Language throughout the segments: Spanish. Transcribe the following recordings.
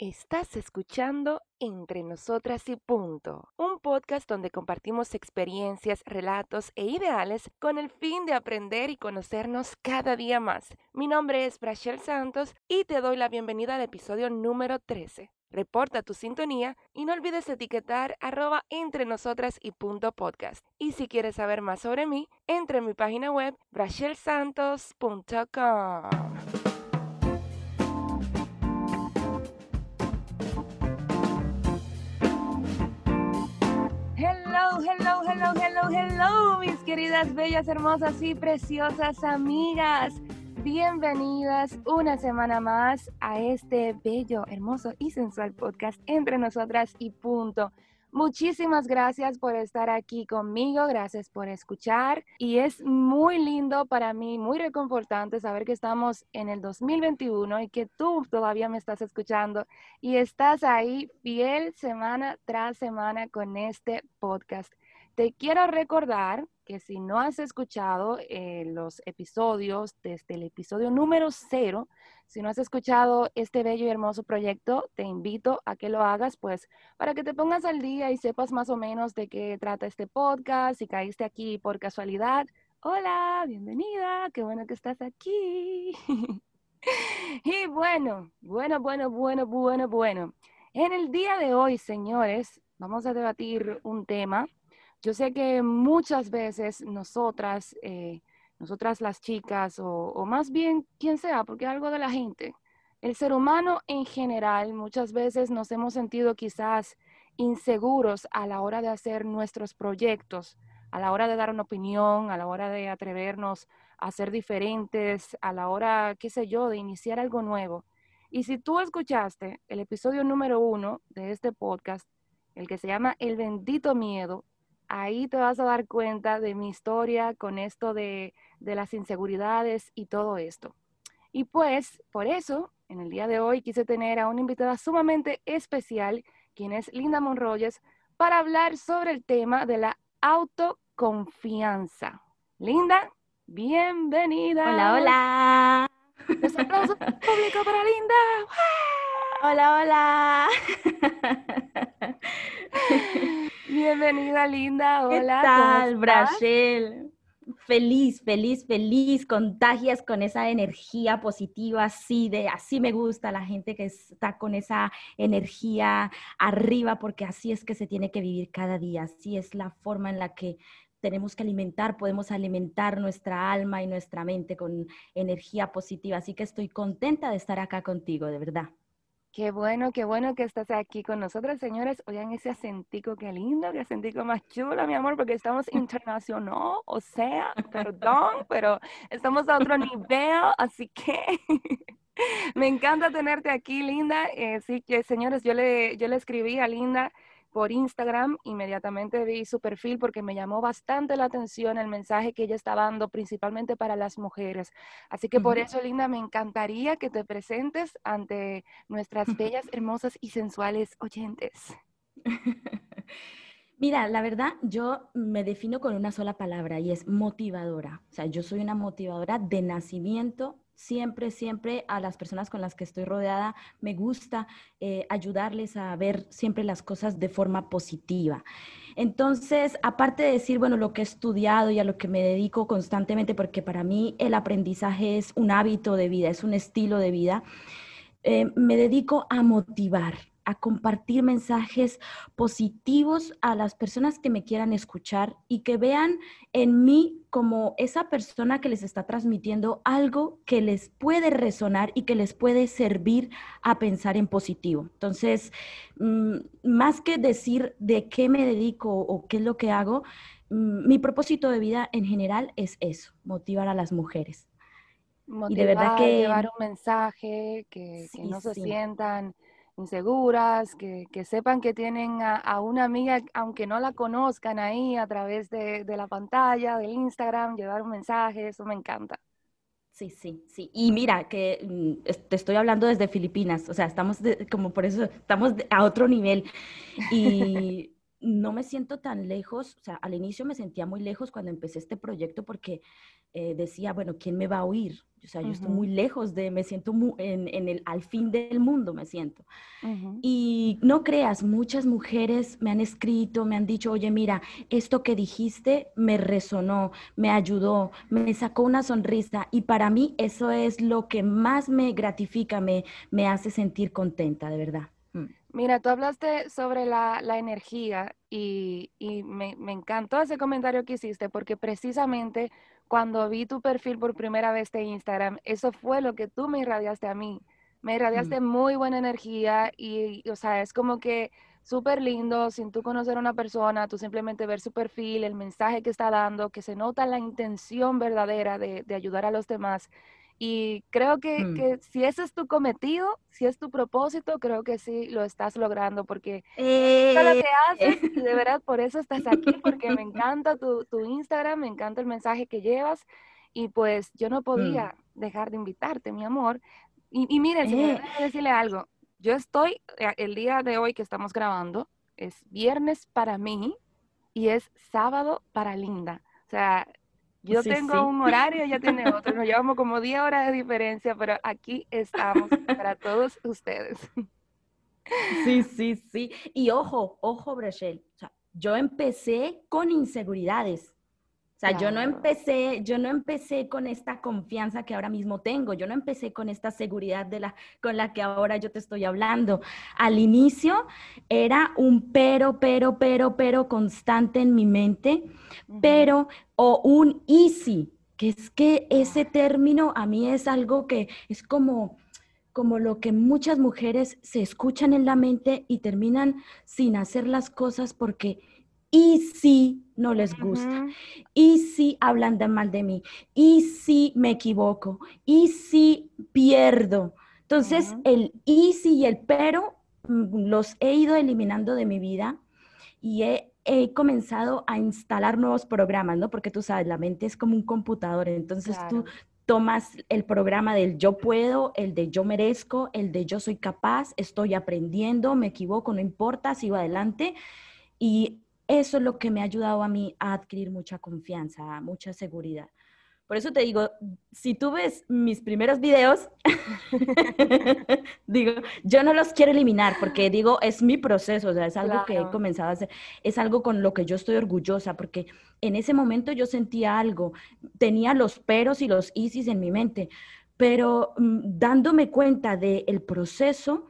Estás escuchando Entre Nosotras y Punto, un podcast donde compartimos experiencias, relatos e ideales con el fin de aprender y conocernos cada día más. Mi nombre es Brachel Santos y te doy la bienvenida al episodio número 13. Reporta tu sintonía y no olvides etiquetar arroba entre nosotras y punto podcast. Y si quieres saber más sobre mí, entra en mi página web brachelsantos.com. Hello, hello, hello, hello, mis queridas, bellas, hermosas y preciosas amigas. Bienvenidas una semana más a este bello, hermoso y sensual podcast entre nosotras y punto. Muchísimas gracias por estar aquí conmigo, gracias por escuchar y es muy lindo para mí, muy reconfortante saber que estamos en el 2021 y que tú todavía me estás escuchando y estás ahí fiel semana tras semana con este podcast. Te quiero recordar que si no has escuchado eh, los episodios desde el episodio número cero, si no has escuchado este bello y hermoso proyecto, te invito a que lo hagas, pues, para que te pongas al día y sepas más o menos de qué trata este podcast. Si caíste aquí por casualidad, hola, bienvenida, qué bueno que estás aquí. y bueno, bueno, bueno, bueno, bueno, bueno. En el día de hoy, señores, vamos a debatir un tema yo sé que muchas veces nosotras, eh, nosotras las chicas, o, más bien quien sea, porque algo de la gente, el ser humano en general, muchas veces nos hemos sentido quizás inseguros a la hora de hacer nuestros proyectos, a la hora de dar una opinión, a la hora de atrevernos a ser diferentes, a la hora, qué sé yo, de iniciar algo nuevo. Y si tú escuchaste el episodio número uno de este podcast, el que se llama El bendito miedo, ahí te vas a dar cuenta de mi historia con esto de, las inseguridades y todo esto. Y pues, por eso, en el día de hoy quise tener a una invitada sumamente especial, quien es Linda Monroyes, para hablar sobre el tema de la autoconfianza. Linda, bienvenida. Hola, hola. Un aplauso público para Linda. Hola, hola. Bienvenida, linda. Hola. ¿Qué tal, Brachel? Feliz, feliz, feliz. Contagias con esa energía positiva, así de, así me gusta la gente que está con esa energía arriba, porque así es que se tiene que vivir cada día. Así es la forma en la que tenemos que alimentar, podemos alimentar nuestra alma y nuestra mente con energía positiva. Así que estoy contenta de estar acá contigo, de verdad. Qué bueno, qué bueno que estás aquí con nosotros, señores. Oigan ese acentico, qué lindo, qué acentico más chulo, mi amor, porque estamos internacional, o sea, perdón, pero estamos a otro nivel, así que me encanta tenerte aquí, Linda. Eh, sí que, señores, yo le, yo le escribí a Linda por Instagram, inmediatamente vi su perfil porque me llamó bastante la atención el mensaje que ella está dando, principalmente para las mujeres. Así que por eso, Linda, me encantaría que te presentes ante nuestras bellas, hermosas y sensuales oyentes. Mira, la verdad, yo me defino con una sola palabra y es motivadora. O sea, yo soy una motivadora de nacimiento siempre, siempre a las personas con las que estoy rodeada, me gusta eh, ayudarles a ver siempre las cosas de forma positiva. Entonces, aparte de decir, bueno, lo que he estudiado y a lo que me dedico constantemente, porque para mí el aprendizaje es un hábito de vida, es un estilo de vida, eh, me dedico a motivar, a compartir mensajes positivos a las personas que me quieran escuchar y que vean en mí como esa persona que les está transmitiendo algo que les puede resonar y que les puede servir a pensar en positivo. Entonces, mm, más que decir de qué me dedico o qué es lo que hago, mm, mi propósito de vida en general es eso, motivar a las mujeres. y de verdad que llevar un mensaje, que, no se sientan inseguras, que, sepan que tienen a, una amiga, aunque no la conozcan ahí a través de, la pantalla, del Instagram, llevar un mensaje, eso me encanta. Sí, sí, sí. Y mira, que mm, te estoy hablando desde Filipinas, o sea, estamos como por eso, estamos a otro nivel. Y no me siento tan lejos, o sea, al inicio me sentía muy lejos cuando empecé este proyecto porque eh, decía, bueno, ¿quién me va a oír? O sea, yo estoy muy lejos de, me siento en, el, al fin del mundo, me siento. Y no creas, muchas mujeres me han escrito, me han dicho, oye, mira, esto que dijiste me resonó, me ayudó, me sacó una sonrisa. Y para mí eso es lo que más me gratifica, me, me hace sentir contenta, de verdad. Mira, tú hablaste sobre la, energía y, me, me, encantó ese comentario que hiciste porque precisamente cuando vi tu perfil por primera vez de Instagram, eso fue lo que tú me irradiaste a mí. Me irradiaste mm. muy buena energía y, o sea, es como que súper lindo sin tú conocer a una persona, tú simplemente ver su perfil, el mensaje que está dando, que se nota la intención verdadera de, de ayudar a los demás. Y creo que, mm. que, si ese es tu cometido, si es tu propósito, creo que sí lo estás logrando porque eh. lo que haces y de verdad por eso estás aquí, porque me encanta tu, tu, Instagram, me encanta el mensaje que llevas y pues yo no mm. podía dejar de invitarte, mi amor. Y, y miren, eh. decirle algo, yo estoy, eh, el día de hoy que estamos grabando, es viernes para mí y es sábado para Linda. O sea, yo tengo un horario, ella tiene otro. Nos llevamos como 10 horas de diferencia, pero aquí estamos para todos ustedes. Sí, sí, sí. Y ojo, ojo, Brachel. yo empecé con inseguridades. O sea, yo no empecé, yo no empecé con esta confianza que ahora mismo tengo, yo no empecé con esta seguridad de la, con la que ahora yo te estoy hablando. Al inicio era un pero, pero, pero, pero constante en mi mente, pero o un easy, que es que ese término a mí es algo que es como como lo que muchas mujeres se escuchan en la mente y terminan sin hacer las cosas porque y si no les gusta, y si hablan de mal de mí, y si me equivoco, y si pierdo. Entonces, el y si y el pero mm, los he ido eliminando de mi vida y he, comenzado a instalar nuevos programas, ¿no? Porque tú sabes, la mente es como un computador, entonces tú tomas el programa del yo puedo, el de yo merezco, el de yo soy capaz, estoy aprendiendo, me equivoco, no importa, sigo adelante. Y eso es lo que me ha ayudado a mí a adquirir mucha confianza, mucha seguridad. Por eso te digo, si tú ves mis primeros videos, digo, yo no los quiero eliminar porque digo, es mi proceso, o sea, es algo que he comenzado a hacer, es algo con lo que yo estoy orgullosa porque en ese momento yo sentía algo, tenía los peros y los isis en mi mente, pero mm, dándome cuenta del proceso,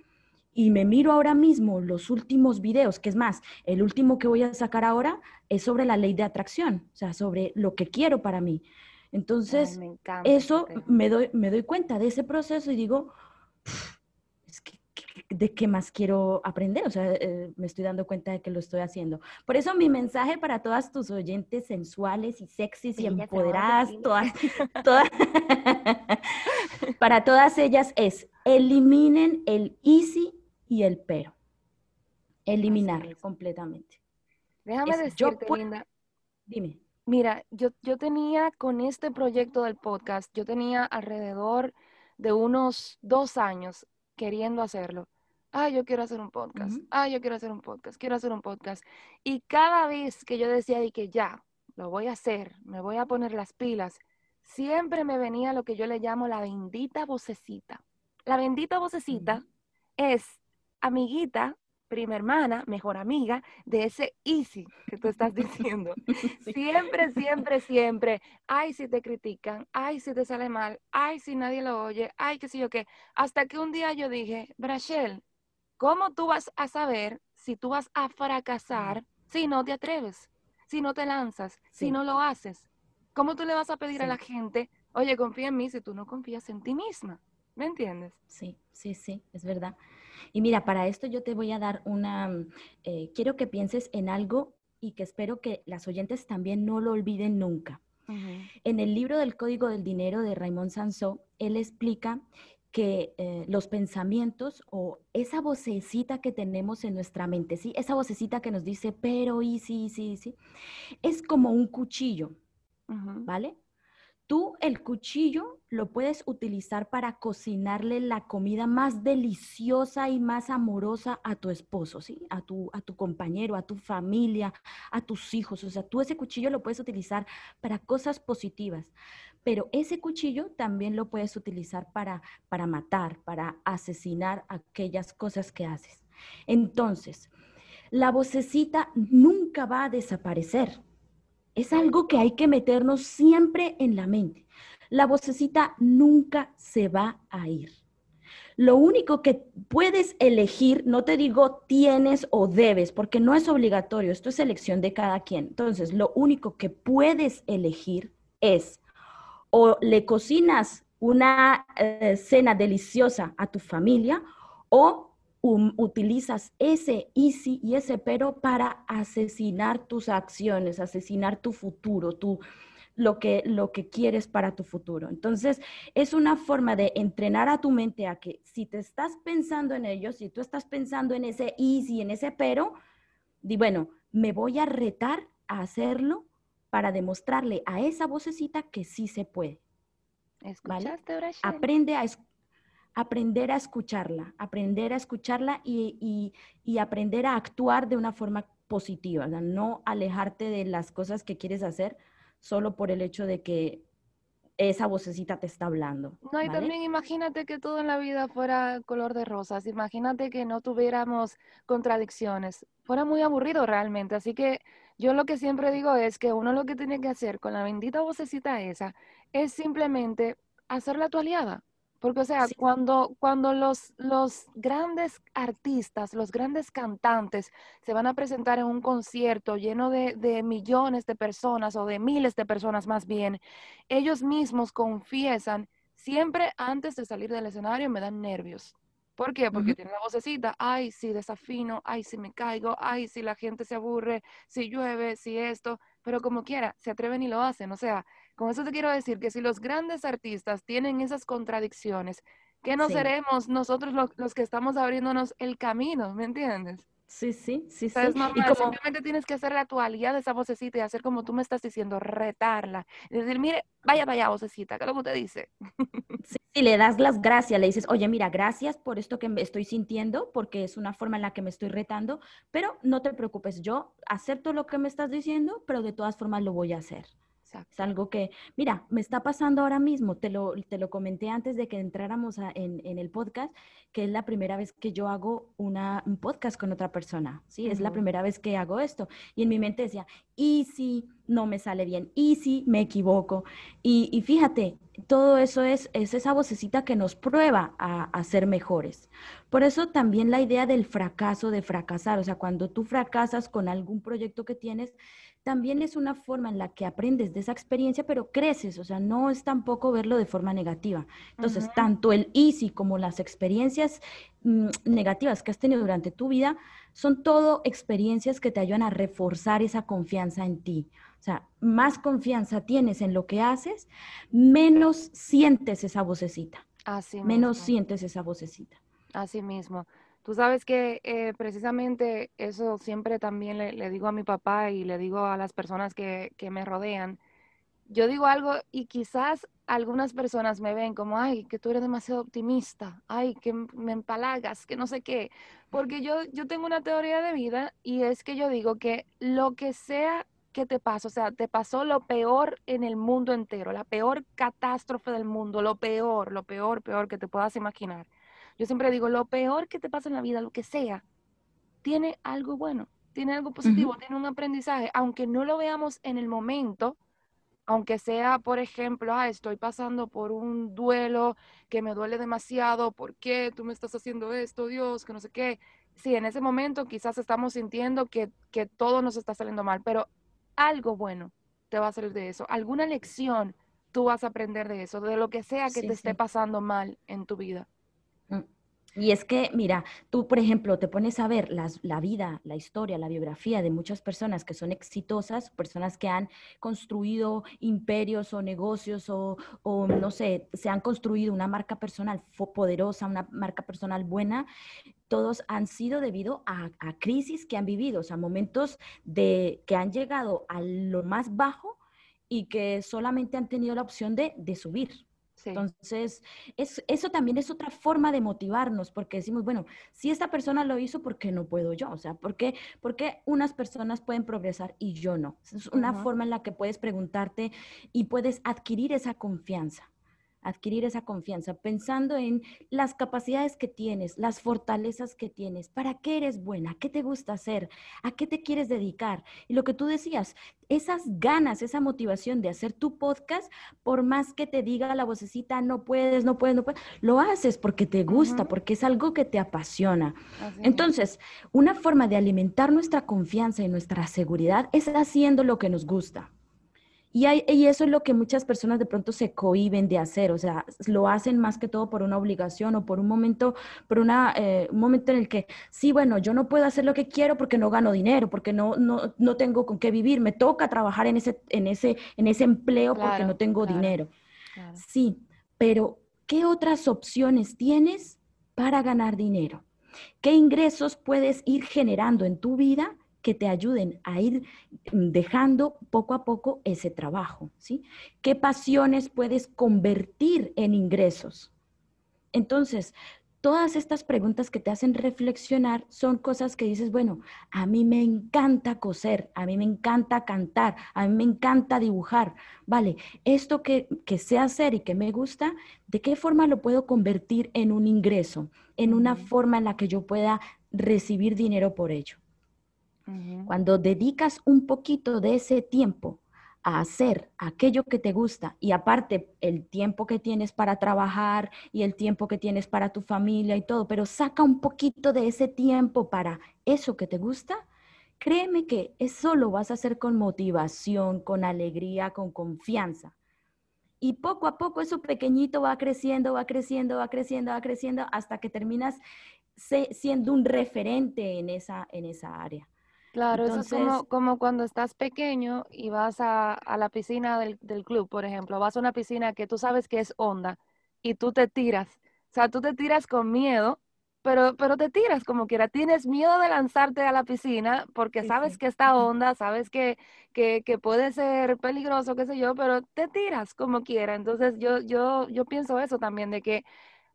y me miro ahora mismo los últimos videos, que es más, el último que voy a sacar ahora es sobre la ley de atracción, o sea, sobre lo que quiero para mí. Entonces, eso me doy, me doy cuenta de ese proceso y digo, es que, ¿de qué más quiero aprender? O sea, eh, me estoy dando cuenta de que lo estoy haciendo. Por eso mi mensaje para todas tus oyentes sensuales y sexys y empoderadas, todas, todas para todas ellas es, eliminen el easy y el pero. Eliminarlo completamente. Déjame decirte, Linda. Dime. Mira, yo, yo tenía con este proyecto del podcast, yo tenía alrededor de unos dos años queriendo hacerlo. Ah, yo quiero hacer un podcast. Ah, yo quiero hacer un podcast. Quiero hacer un podcast. Y cada vez que yo decía de que ya, lo voy a hacer, me voy a poner las pilas, siempre me venía lo que yo le llamo la bendita vocecita. La bendita vocecita es amiguita, prima hermana, mejor amiga de ese easy que tú estás diciendo. Siempre, siempre, siempre, ay, si te critican, ay, si te sale mal, ay, si nadie lo oye, ay, qué sé yo qué. Hasta que un día yo dije, Brachel, ¿cómo tú vas a saber si tú vas a fracasar si no te atreves, si no te lanzas, si no lo haces? ¿Cómo tú le vas a pedir a la gente, oye, confía en mí si tú no confías en ti misma? ¿Me entiendes? Sí, sí, sí, es verdad. Y mira, para esto yo te voy a dar una, mm, eh, quiero que pienses en algo y que espero que las oyentes también no lo olviden nunca. En el libro del Código del Dinero de Raymond Sansó, él explica que eh, los pensamientos o esa vocecita que tenemos en nuestra mente, ¿sí? esa vocecita que nos dice, pero y sí, sí, sí, es como un cuchillo, ¿vale? Tú el cuchillo lo puedes utilizar para cocinarle la comida más deliciosa y más amorosa a tu esposo, ¿sí? A tu, a tu compañero, a tu familia, a tus hijos. O sea, tú ese cuchillo lo puedes utilizar para cosas positivas, pero ese cuchillo también lo puedes utilizar para, para matar, para asesinar aquellas cosas que haces. Entonces, la vocecita nunca va a desaparecer. Es algo que hay que meternos siempre en la mente. La vocecita nunca se va a ir. Lo único que puedes elegir, no te digo tienes o debes, porque no es obligatorio, esto es elección de cada quien. Entonces, lo único que puedes elegir es o le cocinas una eh, cena deliciosa a tu familia o utilizas ese easy y ese pero para asesinar tus acciones, asesinar tu futuro, tu, lo, que, lo que quieres para tu futuro. Entonces, es una forma de entrenar a tu mente a que si te estás pensando en ello, si tú estás pensando en ese easy, en ese pero, di, bueno, me voy a retar a hacerlo para demostrarle a esa vocecita que sí se puede. ¿Escuchaste, Aprende a, aprender a escucharla, aprender a escucharla y, aprender a actuar de una forma positiva, no alejarte de las cosas que quieres hacer solo por el hecho de que esa vocecita te está hablando. No, y también imagínate que todo en la vida fuera color de rosas, imagínate que no tuviéramos contradicciones, fuera muy aburrido realmente, así que yo lo que siempre digo es que uno lo que tiene que hacer con la bendita vocecita esa es simplemente hacerla tu aliada, porque, o sea, cuando, cuando los, los grandes artistas, los grandes cantantes se van a presentar en un concierto lleno de, de, millones de personas o de miles de personas más bien, ellos mismos confiesan, siempre antes de salir del escenario me dan nervios. ¿Por qué? Porque tiene la vocecita, ay, si desafino, ay, si me caigo, ay, si la gente se aburre, si llueve, si esto, pero como quiera, se atreven y lo hacen. O sea, con eso te quiero decir que si los grandes artistas tienen esas contradicciones, ¿qué no seremos nosotros los, que estamos abriéndonos el camino? ¿Me entiendes? Sí, sí, sí, sí. Es normal, simplemente tienes que hacer la actualidad de esa vocecita y hacer como tú me estás diciendo, retarla. Y decir, mire, vaya, vaya, vocecita, ¿qué es lo que te dice? Sí, le das las gracias, le dices, oye, mira, gracias por esto que me estoy sintiendo, porque es una forma en la que me estoy retando, pero no te preocupes, yo acepto lo que me estás diciendo, pero de todas formas lo voy a hacer. Es algo que, mira, me está pasando ahora mismo, te lo, te lo comenté antes de que entráramos en, en, el podcast, que es la primera vez que yo hago una, un podcast con otra persona, ¿sí? Es la primera vez que hago esto. Y en mi mente decía, ¿y si no me sale bien? ¿Y si me equivoco? Y, y fíjate, todo eso es, es esa vocecita que nos prueba a, a ser mejores. Por eso también la idea del fracaso, de fracasar, o sea, cuando tú fracasas con algún proyecto que tienes, también es una forma en la que aprendes de esa experiencia, pero creces, o sea, no es tampoco verlo de forma negativa. Entonces, tanto el easy como las experiencias mm, negativas que has tenido durante tu vida son todo experiencias que te ayudan a reforzar esa confianza en ti. O sea, más confianza tienes en lo que haces, menos sientes esa vocecita. Así menos sientes esa vocecita. Así mismo. Tú sabes que eh, precisamente eso siempre también le, digo a mi papá y le digo a las personas que, que, me rodean. Yo digo algo y quizás algunas personas me ven como, ay, que tú eres demasiado optimista, ay, que me empalagas, que no sé qué. Porque yo, yo tengo una teoría de vida y es que yo digo que lo que sea que te pase, o sea, te pasó lo peor en el mundo entero, la peor catástrofe del mundo, lo peor, lo peor, peor que te puedas imaginar. Yo siempre digo, lo peor que te pasa en la vida, lo que sea, tiene algo bueno, tiene algo positivo, tiene un aprendizaje, aunque no lo veamos en el momento, aunque sea, por ejemplo, ah, estoy pasando por un duelo que me duele demasiado, ¿por qué tú me estás haciendo esto, Dios? Que no sé qué. Sí, en ese momento quizás estamos sintiendo que, que todo nos está saliendo mal, pero algo bueno te va a salir de eso, alguna lección tú vas a aprender de eso, de lo que sea que te esté pasando mal en tu vida. Y es que, mira, tú, por ejemplo, te pones a ver la vida, la historia, la biografía de muchas personas que son exitosas, personas que han construido imperios o negocios o, no sé, se han construido una marca personal poderosa, una marca personal buena, todos han sido debido a, crisis que han vivido, o sea, momentos de, que han llegado a lo más bajo y que solamente han tenido la opción de subir. Entonces, es, eso también es otra forma de motivarnos, porque decimos, bueno, si esta persona lo hizo, ¿por qué no puedo yo? O sea, ¿por qué, unas personas pueden progresar y yo no? Es una forma en la que puedes preguntarte y puedes adquirir esa confianza adquirir esa confianza, pensando en las capacidades que tienes, las fortalezas que tienes, para qué eres buena, qué te gusta hacer, a qué te quieres dedicar. Y lo que tú decías, esas ganas, esa motivación de hacer tu podcast, por más que te diga la vocecita, no puedes, no puedes, no puedes, lo haces porque te gusta, porque es algo que te apasiona. Entonces, una forma de alimentar nuestra confianza y nuestra seguridad es haciendo lo que nos gusta. Y, eso es lo que muchas personas de pronto se cohiben de hacer, o sea, lo hacen más que todo por una obligación o por un momento, por una, eh, un momento en el que, sí, bueno, yo no puedo hacer lo que quiero porque no gano dinero, porque no, no, no tengo con qué vivir, me toca trabajar en ese, en ese, en ese empleo porque no tengo dinero. Sí, pero ¿qué otras opciones tienes para ganar dinero? ¿Qué ingresos puedes ir generando en tu vida que te ayuden a ir mm, dejando poco a poco ese trabajo, ¿sí? ¿Qué pasiones puedes convertir en ingresos? Entonces, todas estas preguntas que te hacen reflexionar son cosas que dices, bueno, a mí me encanta coser, a mí me encanta cantar, a mí me encanta dibujar, vale, esto que, que sé hacer y que me gusta, ¿de qué forma lo puedo convertir en un ingreso, en una forma en la que yo pueda recibir dinero por ello? Cuando dedicas un poquito de ese tiempo a hacer aquello que te gusta y aparte el tiempo que tienes para trabajar y el tiempo que tienes para tu familia y todo, pero saca un poquito de ese tiempo para eso que te gusta, créeme que eso lo vas a hacer con motivación, con alegría, con confianza. Y poco a poco eso pequeñito va creciendo, va creciendo, va creciendo, va creciendo hasta que terminas siendo un referente en esa, en esa área. Claro, eso es como, como cuando estás pequeño y vas a, a la piscina del, del, club, por ejemplo, vas a una piscina que tú sabes que es honda y tú te tiras. O sea, tú te tiras con miedo, pero, pero te tiras como quiera. Tienes miedo de lanzarte a la piscina porque sabes que está honda, sabes que, que, que, puede ser peligroso, qué sé yo, pero te tiras como quiera. Entonces yo, yo, yo pienso eso también, de que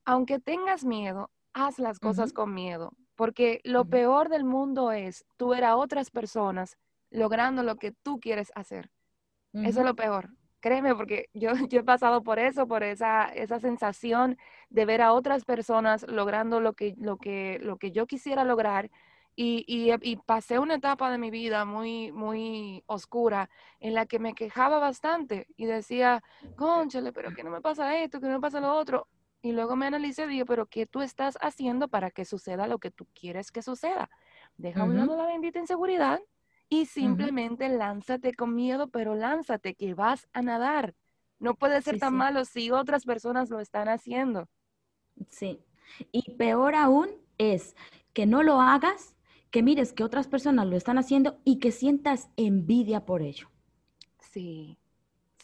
aunque tengas miedo, haz las cosas con miedo porque lo peor del mundo es tú ver a otras personas logrando lo que tú quieres hacer. Eso es lo peor. Créeme, porque yo, yo he pasado por eso, por esa, esa sensación de ver a otras personas logrando lo que, lo que, lo que yo quisiera lograr. Y, y, y, pasé una etapa de mi vida muy, muy oscura en la que me quejaba bastante y decía, conchale, pero que no me pasa esto, que no me pasa lo otro. Y luego me analicé y digo, pero ¿qué tú estás haciendo para que suceda lo que tú quieres que suceda? Deja a un lado la bendita inseguridad y simplemente lánzate con miedo, pero lánzate que vas a nadar. No puede ser tan malo si otras personas lo están haciendo. Sí. Y peor aún es que no lo hagas, que mires que otras personas lo están haciendo y que sientas envidia por ello. Sí.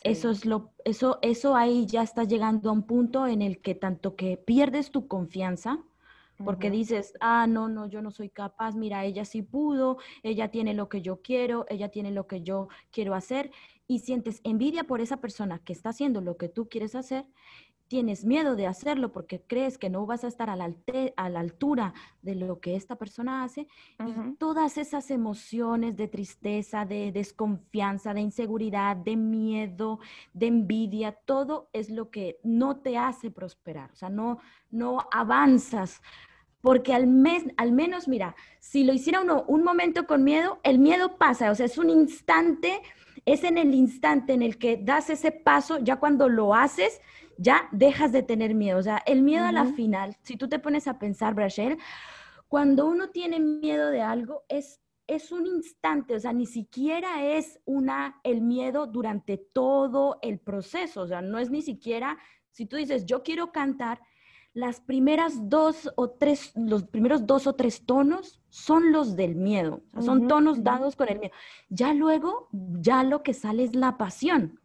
Eso es lo, eso, eso ahí ya está llegando a un punto en el que tanto que pierdes tu confianza, porque dices, ah, no, no, yo no soy capaz, mira, ella sí pudo, ella tiene lo que yo quiero, ella tiene lo que yo quiero hacer, y sientes envidia por esa persona que está haciendo lo que tú quieres hacer, tienes miedo de hacerlo porque crees que no vas a estar a la, a la altura de lo que esta persona hace, y todas esas emociones de tristeza, de desconfianza, de inseguridad, de miedo, de envidia, todo es lo que no te hace prosperar, o sea, no, no avanzas. Porque al, mes, al menos, mira, si lo hiciera uno un momento con miedo, el miedo pasa, o sea, es un instante, es en el instante en el que das ese paso, ya cuando lo haces, ya dejas de tener miedo. O sea, el miedo a la final, si tú te pones a pensar, Brachel, cuando uno tiene miedo de algo, es, es un instante, o sea, ni siquiera es una, el miedo durante todo el proceso, o sea, no es ni siquiera, si tú dices, yo quiero cantar, las primeras dos o tres, los primeros dos o tres tonos son los del miedo, son tonos dados con el miedo. Ya luego, ya lo que sale es la pasión.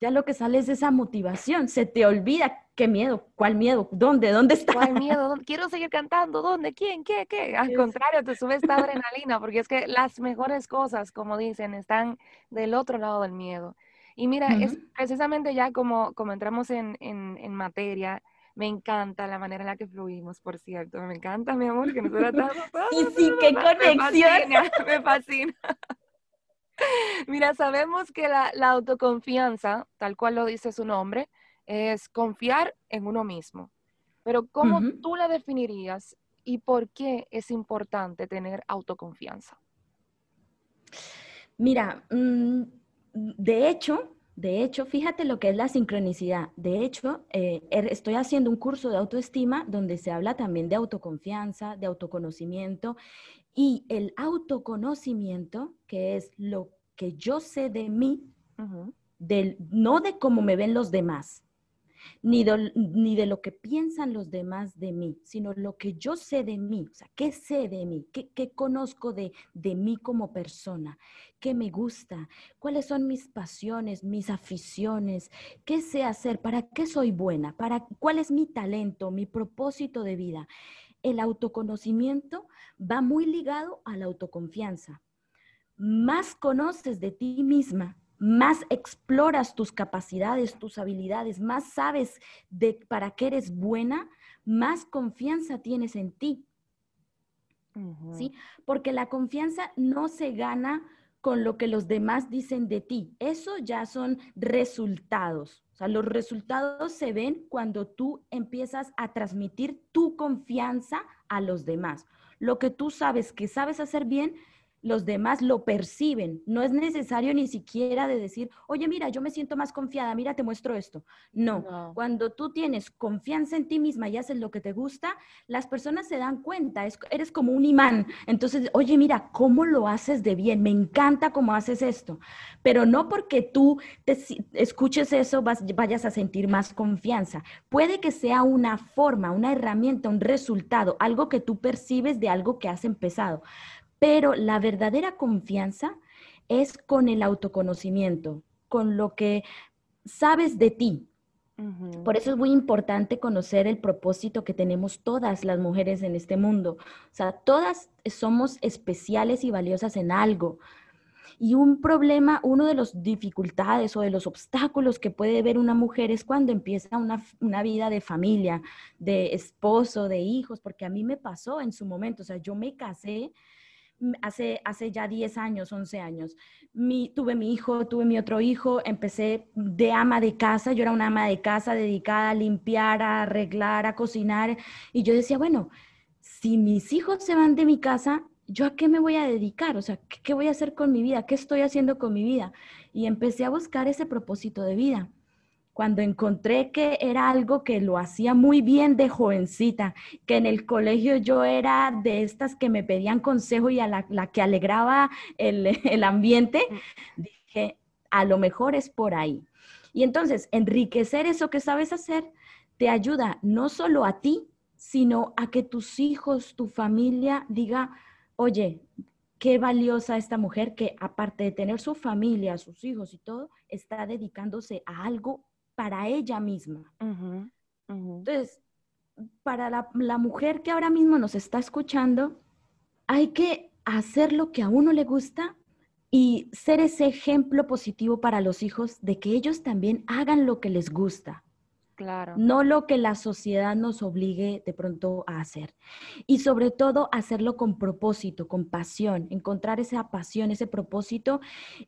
Ya lo que sale es esa motivación, se te olvida qué miedo, cuál miedo, dónde, dónde está. ¿Cuál miedo? Quiero seguir cantando, ¿dónde? ¿Quién? ¿Qué? ¿Qué? Al contrario, te sube esta adrenalina, porque es que las mejores cosas, como dicen, están del otro lado del miedo. Y mira, es precisamente ya como, como entramos en, en, en, materia, me encanta la manera en la que fluimos, por cierto. Me encanta, mi amor, que nosotros estamos... y sí, qué conexión. Me fascina. Me fascina. Mira, sabemos que la, autoconfianza, tal cual lo dice su nombre, es confiar en uno mismo. Pero ¿cómo tú la definirías y por qué es importante tener autoconfianza? Mira, mm, de hecho, de hecho, fíjate lo que es la sincronicidad. De hecho, eh, er, estoy haciendo un curso de autoestima donde se habla también de autoconfianza, de autoconocimiento y el autoconocimiento, que es lo que yo sé de mí, no de cómo me ven los demás, ni de, ni de, lo que piensan los demás de mí, sino lo que yo sé de mí, o sea, qué sé de mí, qué, qué conozco de, de, mí como persona, qué me gusta, cuáles son mis pasiones, mis aficiones, qué sé hacer, para qué soy buena, para cuál es mi talento, mi propósito de vida el autoconocimiento va muy ligado a la autoconfianza. Más conoces de ti misma, más exploras tus capacidades, tus habilidades, más sabes de para qué eres buena, más confianza tienes en ti. ¿Sí? Porque la confianza no se gana con lo que los demás dicen de ti. Eso ya son resultados. O sea, los resultados se ven cuando tú empiezas a transmitir tu confianza a los demás. Lo que tú sabes que sabes hacer bien, los demás lo perciben. No es necesario ni siquiera de decir, oye, mira, yo me siento más confiada, mira, te muestro esto. No, cuando tú tienes confianza en ti misma y haces lo que te gusta, las personas se dan cuenta, eres como un imán. Entonces, oye, mira, ¿cómo lo haces de bien? Me encanta cómo haces esto. Pero no porque tú te, escuches eso vayas a sentir más confianza. Puede que sea una forma, una herramienta, un resultado, algo que tú percibes de algo que has empezado pero la verdadera confianza es con el autoconocimiento, con lo que sabes de ti. Por eso es muy importante conocer el propósito que tenemos todas las mujeres en este mundo. O sea, todas somos especiales y valiosas en algo. Y un problema, uno de las dificultades o de los obstáculos que puede ver una mujer es cuando empieza una, una, vida de familia, de esposo, de hijos, porque a mí me pasó en su momento. O sea, yo me casé hace, hace ya 10 años, 11 años. Mi, tuve mi hijo, tuve mi otro hijo, empecé de ama de casa, yo era una ama de casa dedicada a limpiar, a arreglar, a cocinar, y yo decía, bueno, si mis hijos se van de mi casa, ¿yo a qué me voy a dedicar? O sea, ¿qué, ¿qué, voy a hacer con mi vida? ¿Qué estoy haciendo con mi vida? Y empecé a buscar ese propósito de vida cuando encontré que era algo que lo hacía muy bien de jovencita, que en el colegio yo era de estas que me pedían consejo y a la, que alegraba el, el ambiente, mm. dije, a lo mejor es por ahí. Y entonces, enriquecer eso que sabes hacer te ayuda no solo a ti, sino a que tus hijos, tu familia diga, oye, qué valiosa esta mujer que aparte de tener su familia, sus hijos y todo, está dedicándose a algo para ella misma. Entonces, para la, la, mujer que ahora mismo nos está escuchando, hay que hacer lo que a uno le gusta y ser ese ejemplo positivo para los hijos de que ellos también hagan lo que les gusta. Claro. No lo que la sociedad nos obligue de pronto a hacer. Y sobre todo hacerlo con propósito, con pasión, encontrar esa pasión, ese propósito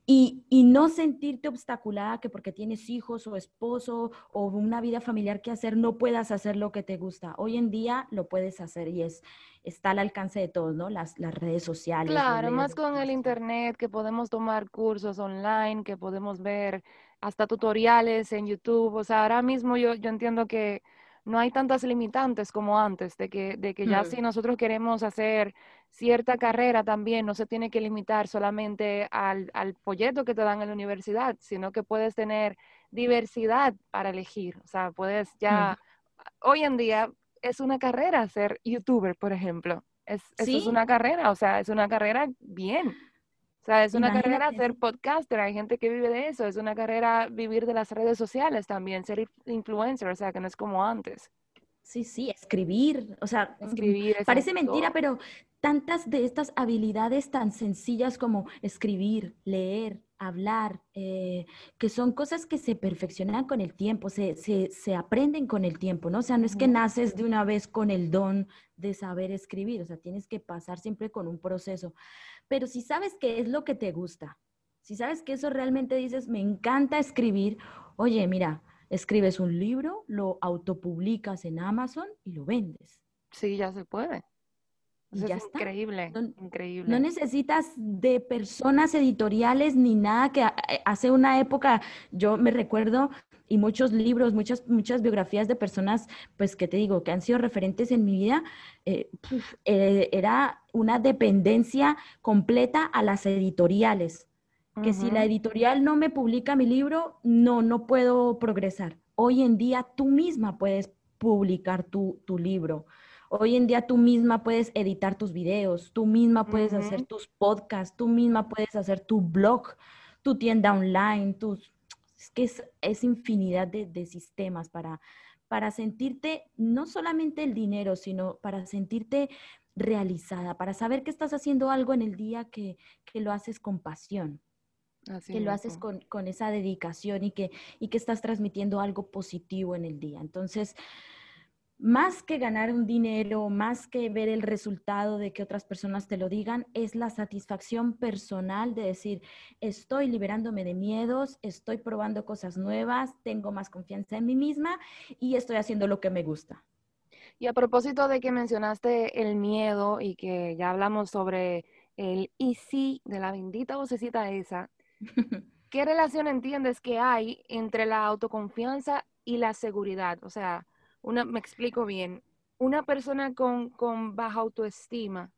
y, y, no sentirte obstaculada que porque tienes hijos o esposo o una vida familiar que hacer, no puedas hacer lo que te gusta. Hoy en día lo puedes hacer y es, está al alcance de todos, ¿no? Las, las redes sociales. Claro, más con el Internet, que podemos tomar cursos online, que podemos ver hasta tutoriales en YouTube. O sea, ahora mismo yo, yo entiendo que no hay tantas limitantes como antes, de que, de que ya mm. si nosotros queremos hacer cierta carrera también, no se tiene que limitar solamente al, al folleto que te dan en la universidad, sino que puedes tener diversidad para elegir. O sea, puedes ya, hoy en día es una carrera ser youtuber, por ejemplo. Es, Eso es una carrera, o sea, es una carrera bien. O sea, es una carrera ser podcaster, hay gente que vive de eso, es una carrera vivir de las redes sociales también, ser influencer, o sea, que no es como antes. Sí, sí, escribir, o sea, escribir. Parece mentira, pero tantas de estas habilidades tan sencillas como escribir, leer, hablar, eh, que son cosas que se perfeccionan con el tiempo, se, aprenden con el tiempo, ¿no? O sea, no es que naces de una vez con el don de saber escribir, o sea, tienes que pasar siempre con un proceso. Pero si sabes qué es lo que te gusta, si sabes que eso realmente dices, me encanta escribir, oye, mira, escribes un libro, lo autopublicas en Amazon y lo vendes. Sí, ya se puede. ya es está. Increíble, no, increíble. No necesitas de personas editoriales ni nada que eh, hace una época, yo me recuerdo, y muchos libros, muchas, muchas biografías de personas, pues que te digo, que han sido referentes en mi vida, eh, eh, era una dependencia completa a las editoriales que si la editorial no me publica mi libro, no, no puedo progresar. Hoy en día tú misma puedes publicar tu, libro. Hoy en día tú misma puedes editar tus videos, tú misma puedes hacer tus podcasts, tú misma puedes hacer tu blog, tu tienda online, tus... Es que es, infinidad de, sistemas para, para sentirte no solamente el dinero, sino para sentirte realizada, para saber que estás haciendo algo en el día que, que lo haces con pasión que lo haces con, esa dedicación y que, y que estás transmitiendo algo positivo en el día. Entonces, más que ganar un dinero, más que ver el resultado de que otras personas te lo digan, es la satisfacción personal de decir, estoy liberándome de miedos, estoy probando cosas nuevas, tengo más confianza en mí misma y estoy haciendo lo que me gusta. Y a propósito de que mencionaste el miedo y que ya hablamos sobre el y sí de la bendita vocecita esa, ¿Qué relación entiendes que hay entre la autoconfianza y la seguridad? O sea, una, me explico bien, una persona con, baja autoestima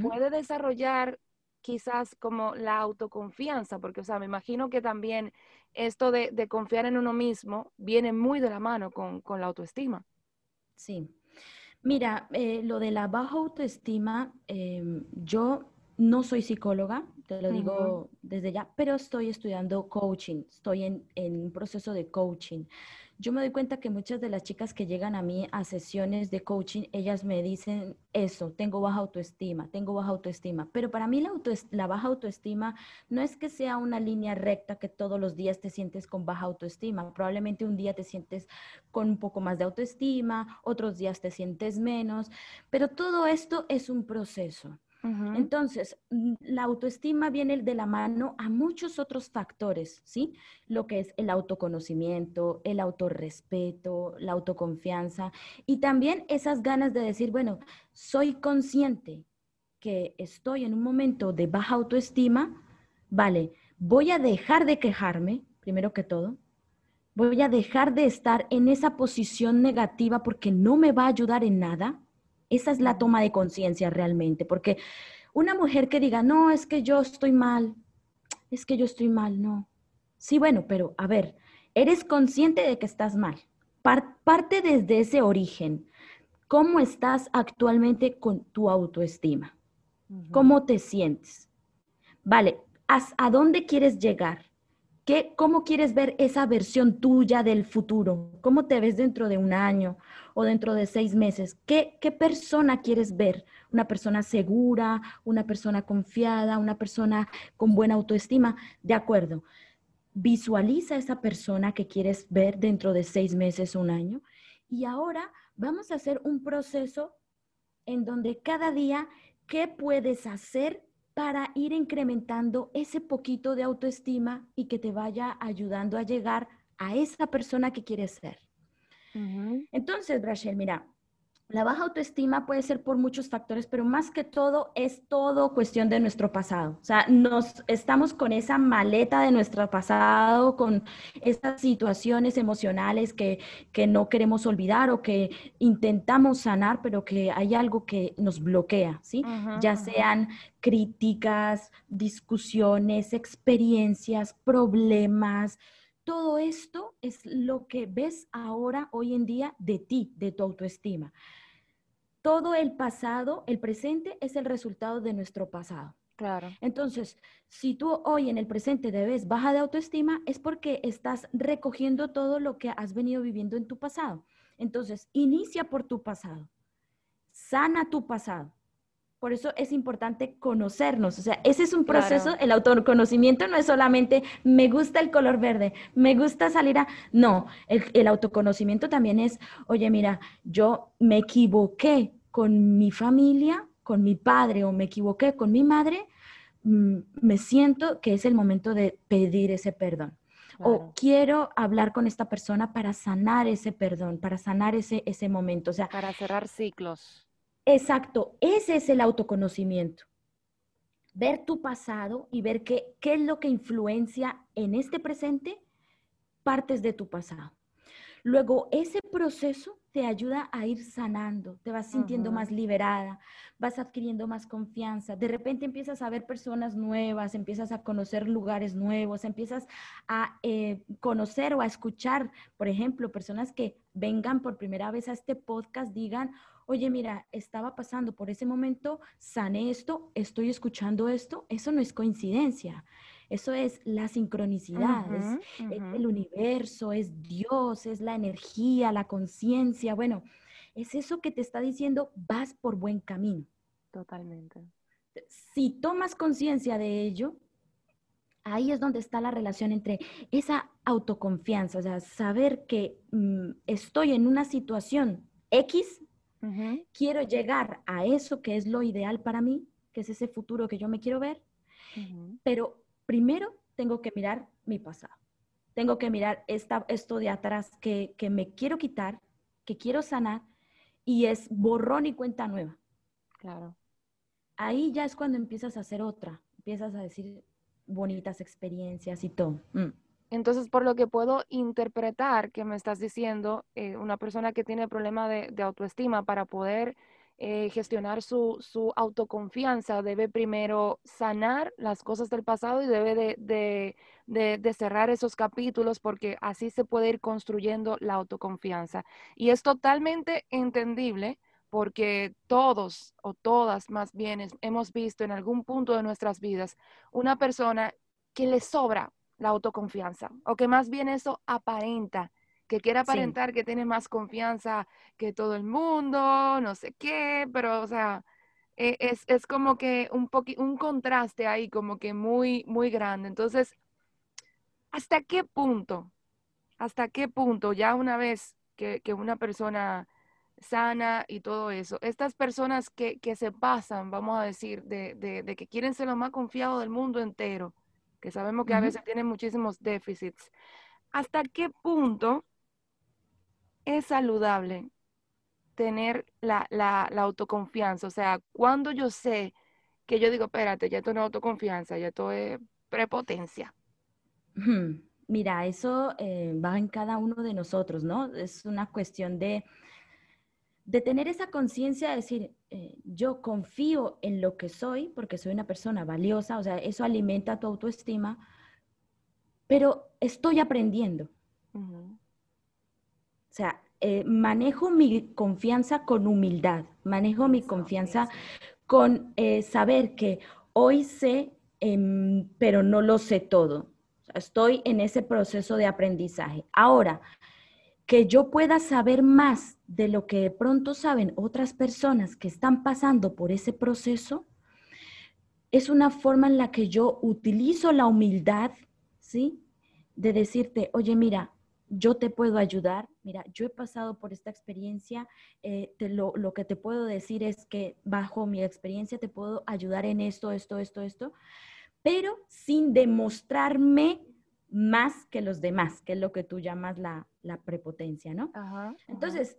puede desarrollar quizás como la autoconfianza, porque, o sea, me imagino que también esto de, confiar en uno mismo viene muy de la mano con, la autoestima. Sí. Mira, eh, lo de la baja autoestima, em, yo no soy psicóloga, te lo digo desde ya, pero estoy estudiando coaching, estoy en, un proceso de coaching. Yo me doy cuenta que muchas de las chicas que llegan a mí a sesiones de coaching, ellas me dicen eso, tengo baja autoestima, tengo baja autoestima, pero para mí la, la baja autoestima no es que sea una línea recta que todos los días te sientes con baja autoestima, probablemente un día te sientes con un poco más de autoestima, otros días te sientes menos, pero todo esto es un proceso. Entonces, mm, la autoestima viene de la mano a muchos otros factores, ¿sí? Lo que es el autoconocimiento, el autorrespeto, la autoconfianza y también esas ganas de decir, bueno, soy consciente que estoy en un momento de baja autoestima, vale, voy a dejar de quejarme, primero que todo, voy a dejar de estar en esa posición negativa porque no me va a ayudar en nada esa es la toma de conciencia realmente, porque una mujer que diga, no, es que yo estoy mal, es que yo estoy mal, no. Sí, bueno, pero a ver, eres consciente de que estás mal. parte desde ese origen. ¿Cómo estás actualmente con tu autoestima? ¿Cómo te sientes? Vale, ¿a dónde quieres llegar? ¿Qué, ¿Cómo quieres ver esa versión tuya del futuro? ¿Cómo te ves dentro de un año o dentro de seis meses? ¿Qué, qué persona quieres ver? ¿Una persona segura? ¿Una persona confiada? ¿Una persona con buena autoestima? De acuerdo. Visualiza esa persona que quieres ver dentro de seis meses un año. Y ahora vamos a hacer un proceso en donde cada día, ¿qué puedes hacer para ir incrementando ese poquito de autoestima y que te vaya ayudando a llegar a esa persona que quieres ser. Entonces, Rachel, mira, la baja autoestima puede ser por muchos factores, pero más que todo es todo cuestión de nuestro pasado. O sea, nos estamos con esa maleta de nuestro pasado, con esas situaciones emocionales que, no queremos olvidar o que intentamos sanar, pero que hay algo que nos bloquea, ¿sí? ya sean críticas, discusiones, experiencias, problemas. Todo esto es lo que ves ahora, hoy en día, de ti, de tu autoestima. Todo el pasado, el presente, es el resultado de nuestro pasado. Claro. Entonces, si tú hoy en el presente debes baja de autoestima, es porque estás recogiendo todo lo que has venido viviendo en tu pasado. Entonces, inicia por tu pasado. Sana tu pasado. Por eso es importante conocernos. O sea, ese es un proceso, el autoconocimiento no es solamente me gusta el color verde, me gusta salir a... No, el, el autoconocimiento también es, oye, mira, yo me equivoqué con mi familia, con mi padre o me equivoqué con mi madre, mm, me siento que es el momento de pedir ese perdón. O quiero hablar con esta persona para sanar ese perdón, para sanar ese, ese momento. O sea, para cerrar ciclos. Exacto, ese es el autoconocimiento. Ver tu pasado y ver qué, qué es lo que influencia en este presente partes de tu pasado. Luego, ese proceso te ayuda a ir sanando, te vas sintiendo más liberada, vas adquiriendo más confianza, de repente empiezas a ver personas nuevas, empiezas a conocer lugares nuevos, empiezas a eh, conocer o a escuchar, por ejemplo, personas que vengan por primera vez a este podcast, digan, oye, mira, estaba pasando por ese momento, sané esto, estoy escuchando esto, eso no es coincidencia. Eso es la sincronicidad, es, el universo, es Dios, es la energía, la conciencia. Bueno, es eso que te está diciendo, vas por buen camino. Totalmente. Si tomas conciencia de ello, ahí es donde está la relación entre esa autoconfianza, o sea, saber que mm, estoy en una situación X Quiero llegar a eso que es lo ideal para mí, que es ese futuro que yo me quiero ver, pero primero tengo que mirar mi pasado. Tengo que mirar esta, esto de atrás que, que me quiero quitar, que quiero sanar, y es borrón y cuenta nueva. Claro. Ahí ya es cuando empiezas a hacer otra, empiezas a decir bonitas experiencias y todo. Mm. Entonces, por lo que puedo interpretar que me estás diciendo, eh, una persona que tiene problema de, autoestima para poder eh, gestionar su, autoconfianza debe primero sanar las cosas del pasado y debe de, de, cerrar esos capítulos porque así se puede ir construyendo la autoconfianza. Y es totalmente entendible porque todos o todas más bien hemos visto en algún punto de nuestras vidas una persona que le sobra la autoconfianza, o que más bien eso aparenta, que quiere aparentar que tiene más confianza que todo el mundo, no sé qué, pero o sea, e, es, como que un, un contraste ahí como que muy, muy grande. Entonces, ¿hasta qué punto? ¿Hasta qué punto ya una vez que, una persona sana y todo eso, estas personas que, se pasan, vamos a decir, de, de que quieren ser lo más confiado del mundo entero, que sabemos que a veces tienen muchísimos déficits, ¿hasta qué punto es saludable tener la, autoconfianza? O sea, cuando yo sé que yo digo, espérate, ya esto no es autoconfianza, ya esto es prepotencia. Mira, eso eh, va en cada uno de nosotros, ¿no? Es una cuestión de de tener esa conciencia de decir, eh, yo confío en lo que soy porque soy una persona valiosa, o sea, eso alimenta tu autoestima, pero estoy aprendiendo. O sea, eh, manejo mi confianza con humildad, manejo mi confianza con eh, saber que hoy sé, em, pero no lo sé todo. estoy en ese proceso de aprendizaje. Ahora, que yo pueda saber más de lo que de pronto saben otras personas que están pasando por ese proceso, es una forma en la que yo utilizo la humildad, ¿sí? De decirte, oye, mira, yo te puedo ayudar, mira, yo he pasado por esta experiencia, eh, lo, lo, que te puedo decir es que bajo mi experiencia te puedo ayudar en esto, esto, esto, esto, pero sin demostrarme más que los demás, que es lo que tú llamas la, prepotencia, ¿no? Entonces,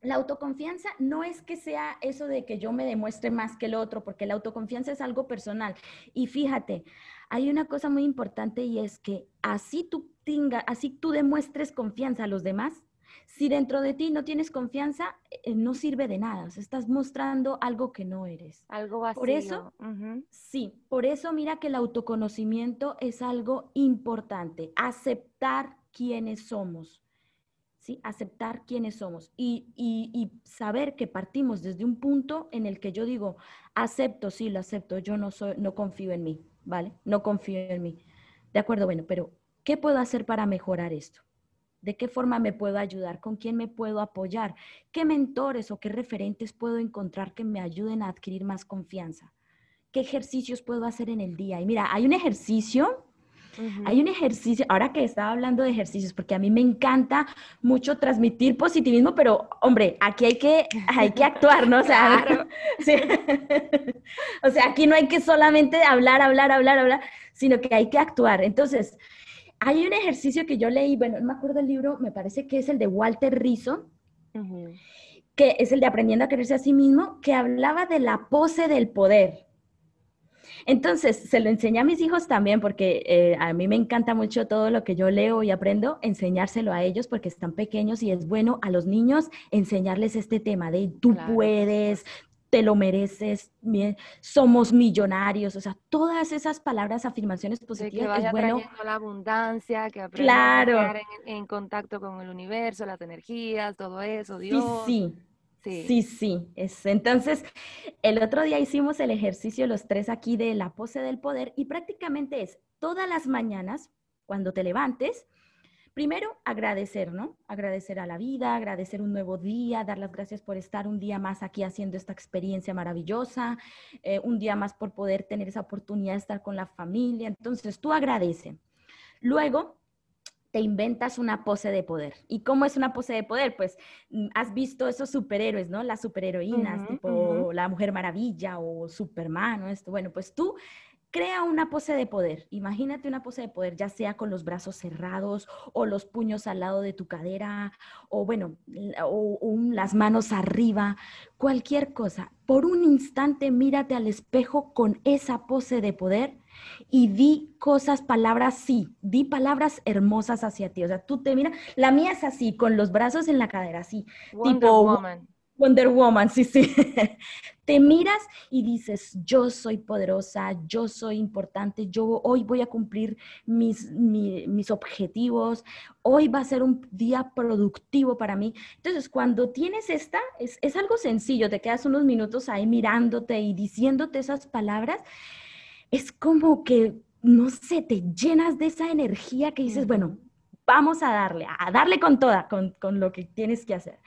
la autoconfianza no es que sea eso de que yo me demuestre más que el otro, porque la autoconfianza es algo personal. Y fíjate, hay una cosa muy importante y es que así tú tenga, así tú demuestres confianza a los demás, si dentro de ti no tienes confianza, eh, no sirve de nada. estás mostrando algo que no eres. Algo vacío. Por eso, sí, por eso mira que el autoconocimiento es algo importante. Aceptar quiénes somos. ¿sí? Aceptar quiénes somos y, y, saber que partimos desde un punto en el que yo digo, acepto, sí, lo acepto, yo no, soy, no confío en mí, ¿vale? No confío en mí. De acuerdo, bueno, pero ¿qué puedo hacer para mejorar esto? ¿De qué forma me puedo ayudar? ¿Con quién me puedo apoyar? ¿Qué mentores o qué referentes puedo encontrar que me ayuden a adquirir más confianza? ¿Qué ejercicios puedo hacer en el día? Y mira, hay un ejercicio hay un ejercicio, ahora que estaba hablando de ejercicios, porque a mí me encanta mucho transmitir positivismo, pero hombre, aquí hay que, hay que actuar, ¿no? O sea, o sea, aquí no hay que solamente hablar, hablar, hablar, hablar, sino que hay que actuar. Entonces, hay un ejercicio que yo leí, bueno, no me acuerdo el libro, me parece que es el de Walter Rizzo, que es el de Aprendiendo a quererse a sí mismo, que hablaba de la pose del poder. Entonces, se lo enseñé a mis hijos también porque eh, a mí me encanta mucho todo lo que yo leo y aprendo, enseñárselo a ellos porque están pequeños y es bueno a los niños enseñarles este tema de tú puedes, te lo mereces, somos millonarios, o sea, todas esas palabras, afirmaciones positivas. que vaya es bueno. la abundancia, que aprendan a estar en, en, contacto con el universo, las energías, todo eso, Dios. Sí, sí. Sí, sí. Es, entonces, el otro día hicimos el ejercicio los tres aquí de la pose del poder y prácticamente es todas las mañanas, cuando te levantes, primero agradecer, ¿no? Agradecer a la vida, agradecer un nuevo día, dar las gracias por estar un día más aquí haciendo esta experiencia maravillosa, eh, un día más por poder tener esa oportunidad de estar con la familia. Entonces, tú agradece. Luego, te inventas una pose de poder. ¿Y cómo es una pose de poder? Pues mm, has visto esos superhéroes, ¿no? Las superheroínas, tipo la Mujer Maravilla o Superman o esto. Bueno, pues tú crea una pose de poder. Imagínate una pose de poder, ya sea con los brazos cerrados o los puños al lado de tu cadera o bueno, o, o las manos arriba, cualquier cosa. Por un instante mírate al espejo con esa pose de poder y di cosas, palabras, sí, di palabras hermosas hacia ti. O sea, tú te miras, la mía es así, con los brazos en la cadera, así, Wonder tipo Woman. Wonder Woman, sí, sí. te miras y dices, yo soy poderosa, yo soy importante, yo hoy voy a cumplir mis, mis objetivos, hoy va a ser un día productivo para mí. Entonces, cuando tienes esta, es, es algo sencillo, te quedas unos minutos ahí mirándote y diciéndote esas palabras es como que, no sé, te llenas de esa energía que dices, bueno, vamos a darle, a darle con toda, con, lo que tienes que hacer.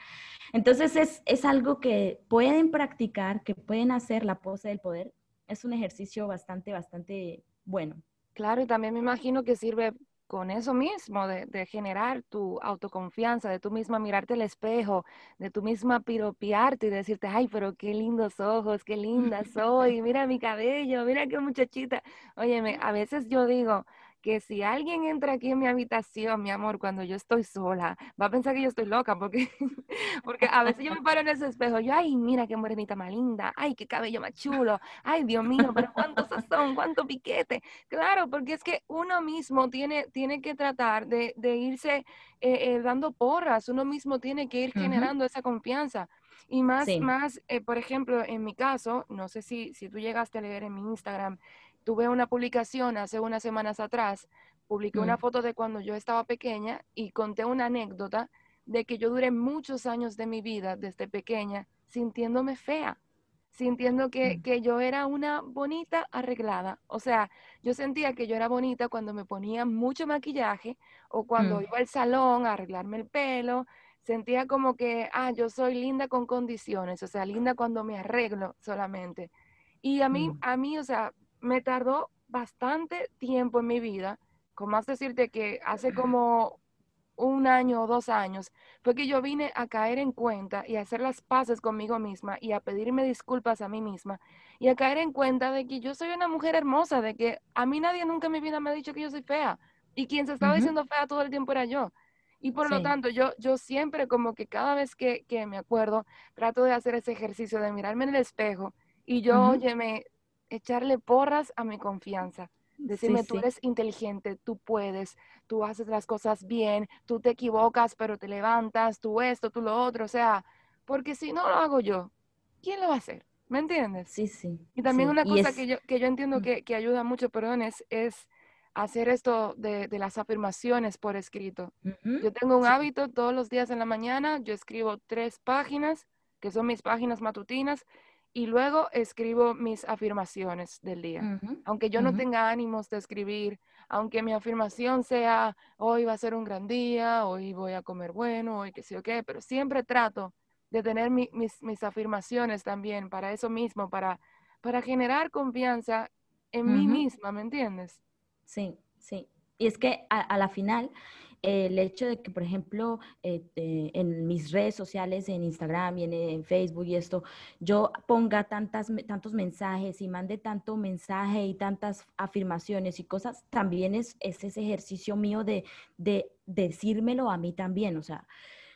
Entonces es, es, algo que pueden practicar, que pueden hacer la pose del poder. Es un ejercicio bastante, bastante bueno. Claro, y también me imagino que sirve con eso mismo, de, generar tu autoconfianza, de tú misma mirarte al espejo, de tú misma piropearte y decirte, ay, pero qué lindos ojos, qué linda soy, mira mi cabello, mira qué muchachita. Óyeme, a veces yo digo, que si alguien entra aquí en mi habitación, mi amor, cuando yo estoy sola, va a pensar que yo estoy loca, porque, porque a veces yo me paro en ese espejo, yo, ay, mira qué morenita más linda, ay, qué cabello más chulo, ay, Dios mío, pero cuánto sazón, cuánto piquete. Claro, porque es que uno mismo tiene, tiene que tratar de, de irse eh, eh, dando porras, uno mismo tiene que ir generando esa confianza. Y más, más eh, por ejemplo, en mi caso, no sé si, si tú llegaste a leer en mi Instagram, tuve una publicación hace unas semanas atrás, publiqué una mm. foto de cuando yo estaba pequeña y conté una anécdota de que yo duré muchos años de mi vida desde pequeña sintiéndome fea, sintiendo que, mm. que, yo era una bonita arreglada. O sea, yo sentía que yo era bonita cuando me ponía mucho maquillaje o cuando mm. iba al salón a arreglarme el pelo. Sentía como que, ah, yo soy linda con condiciones, o sea, linda cuando me arreglo solamente. Y a mí, a mí, o sea, me tardó bastante tiempo en mi vida, como más decirte que hace como un año o dos años, fue que yo vine a caer en cuenta y a hacer las paces conmigo misma y a pedirme disculpas a mí misma y a caer en cuenta de que yo soy una mujer hermosa, de que a mí nadie nunca en mi vida me ha dicho que yo soy fea y quien se estaba diciendo fea todo el tiempo era yo. Y por lo tanto, yo, yo siempre como que cada vez que, me acuerdo, trato de hacer ese ejercicio de mirarme en el espejo y yo, oye, me echarle porras a mi confianza. Decirme, tú eres inteligente, tú puedes, tú haces las cosas bien, tú te equivocas, pero te levantas, tú esto, tú lo otro. O sea, porque si no lo hago yo, ¿quién lo va a hacer? ¿Me entiendes? Sí, sí. Y también una cosa que, yo, que yo entiendo que, que, ayuda mucho, perdón, es, es hacer esto de, las afirmaciones por escrito. Yo tengo un hábito todos los días en la mañana, yo escribo tres páginas, que son mis páginas matutinas, y luego escribo mis afirmaciones del día. Aunque yo no tenga ánimos de escribir, aunque mi afirmación sea, hoy va a ser un gran día, hoy voy a comer bueno, hoy qué sé yo qué, pero siempre trato de tener mis, mis, afirmaciones también para eso mismo, para, para generar confianza en mí misma, ¿me entiendes? Sí, sí. Y es que a, la final, el hecho de que, por ejemplo, eh, en mis redes sociales, en Instagram y en, Facebook y esto, yo ponga tantas, tantos mensajes y mande tanto mensaje y tantas afirmaciones y cosas, también es, es ese ejercicio mío de, de decírmelo a mí también. O sea,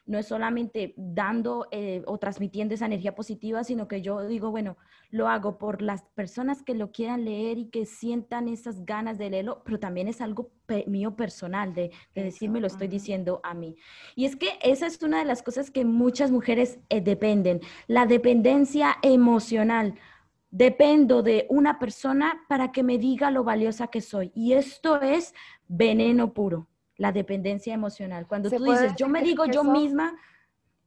no es solamente dando eh, o transmitiendo esa energía positiva, sino que yo digo, bueno, lo hago por las personas que lo quieran leer y que sientan esas ganas de leerlo, pero también es algo mío personal de, decirme lo estoy diciendo a mí. Y es que esa es una de las cosas que muchas mujeres eh, dependen, la dependencia emocional dependo de una persona para que me diga lo valiosa que soy. Y esto es veneno puro la dependencia emocional. Cuando tú dices, yo me digo yo misma,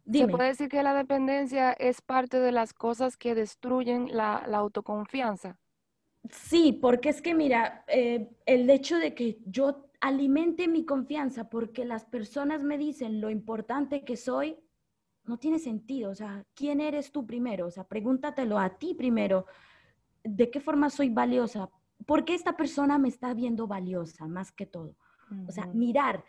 dime. Se puede decir que la dependencia es parte de las cosas que destruyen la, autoconfianza. Sí, porque es que mira, eh, el hecho de que yo alimente mi confianza porque las personas me dicen lo importante que soy, no tiene sentido. O sea, ¿quién eres tú primero? O sea, pregúntatelo a ti primero. ¿De qué forma soy valiosa? ¿Por qué esta persona me está viendo valiosa más que todo? O sea, mirar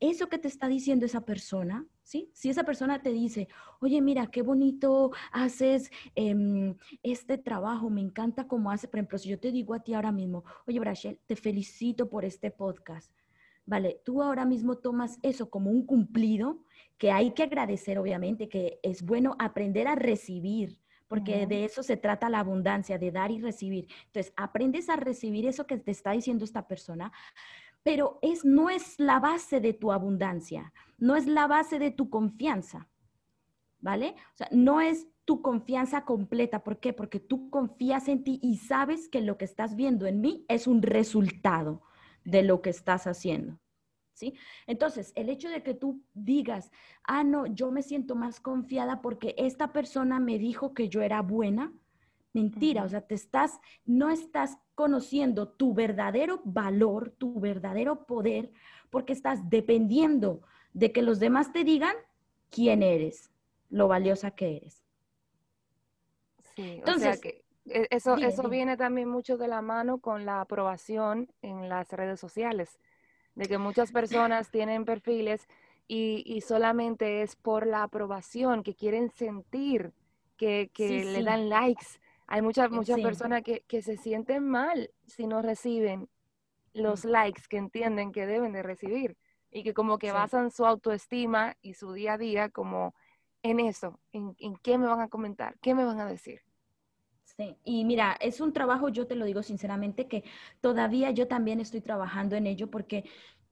eso que te está diciendo esa persona, ¿sí? Si esa persona te dice, oye, mira, qué bonito haces em, este trabajo, me encanta cómo hace, por ejemplo, si yo te digo a ti ahora mismo, oye, Brachel, te felicito por este podcast. Vale, tú ahora mismo tomas eso como un cumplido que hay que agradecer, obviamente, que es bueno aprender a recibir, porque de eso se trata la abundancia, de dar y recibir. Entonces, aprendes a recibir eso que te está diciendo esta persona, pero es, no es la base de tu abundancia, no es la base de tu confianza, ¿vale? O sea, no es tu confianza completa. ¿Por qué? Porque tú confías en ti y sabes que lo que estás viendo en mí es un resultado de lo que estás haciendo. ¿Sí? Entonces, el hecho de que tú digas, ah, no, yo me siento más confiada porque esta persona me dijo que yo era buena, mentira, o sea, te estás, no estás conociendo tu verdadero valor, tu verdadero poder, porque estás dependiendo de que los demás te digan quién eres, lo valiosa que eres. Sí, Entonces, que e, eso, eso viene también mucho de la mano con la aprobación en las redes sociales, de que muchas personas tienen perfiles y, solamente es por la aprobación, que quieren sentir que, le dan likes hay muchas, muchas personas que, se sienten mal si no reciben los likes que entienden que deben de recibir y que como que basan su autoestima y su día a día como en eso, en, en qué me van a comentar, qué me van a decir. Sí, y mira, es un trabajo, yo te lo digo sinceramente, que todavía yo también estoy trabajando en ello porque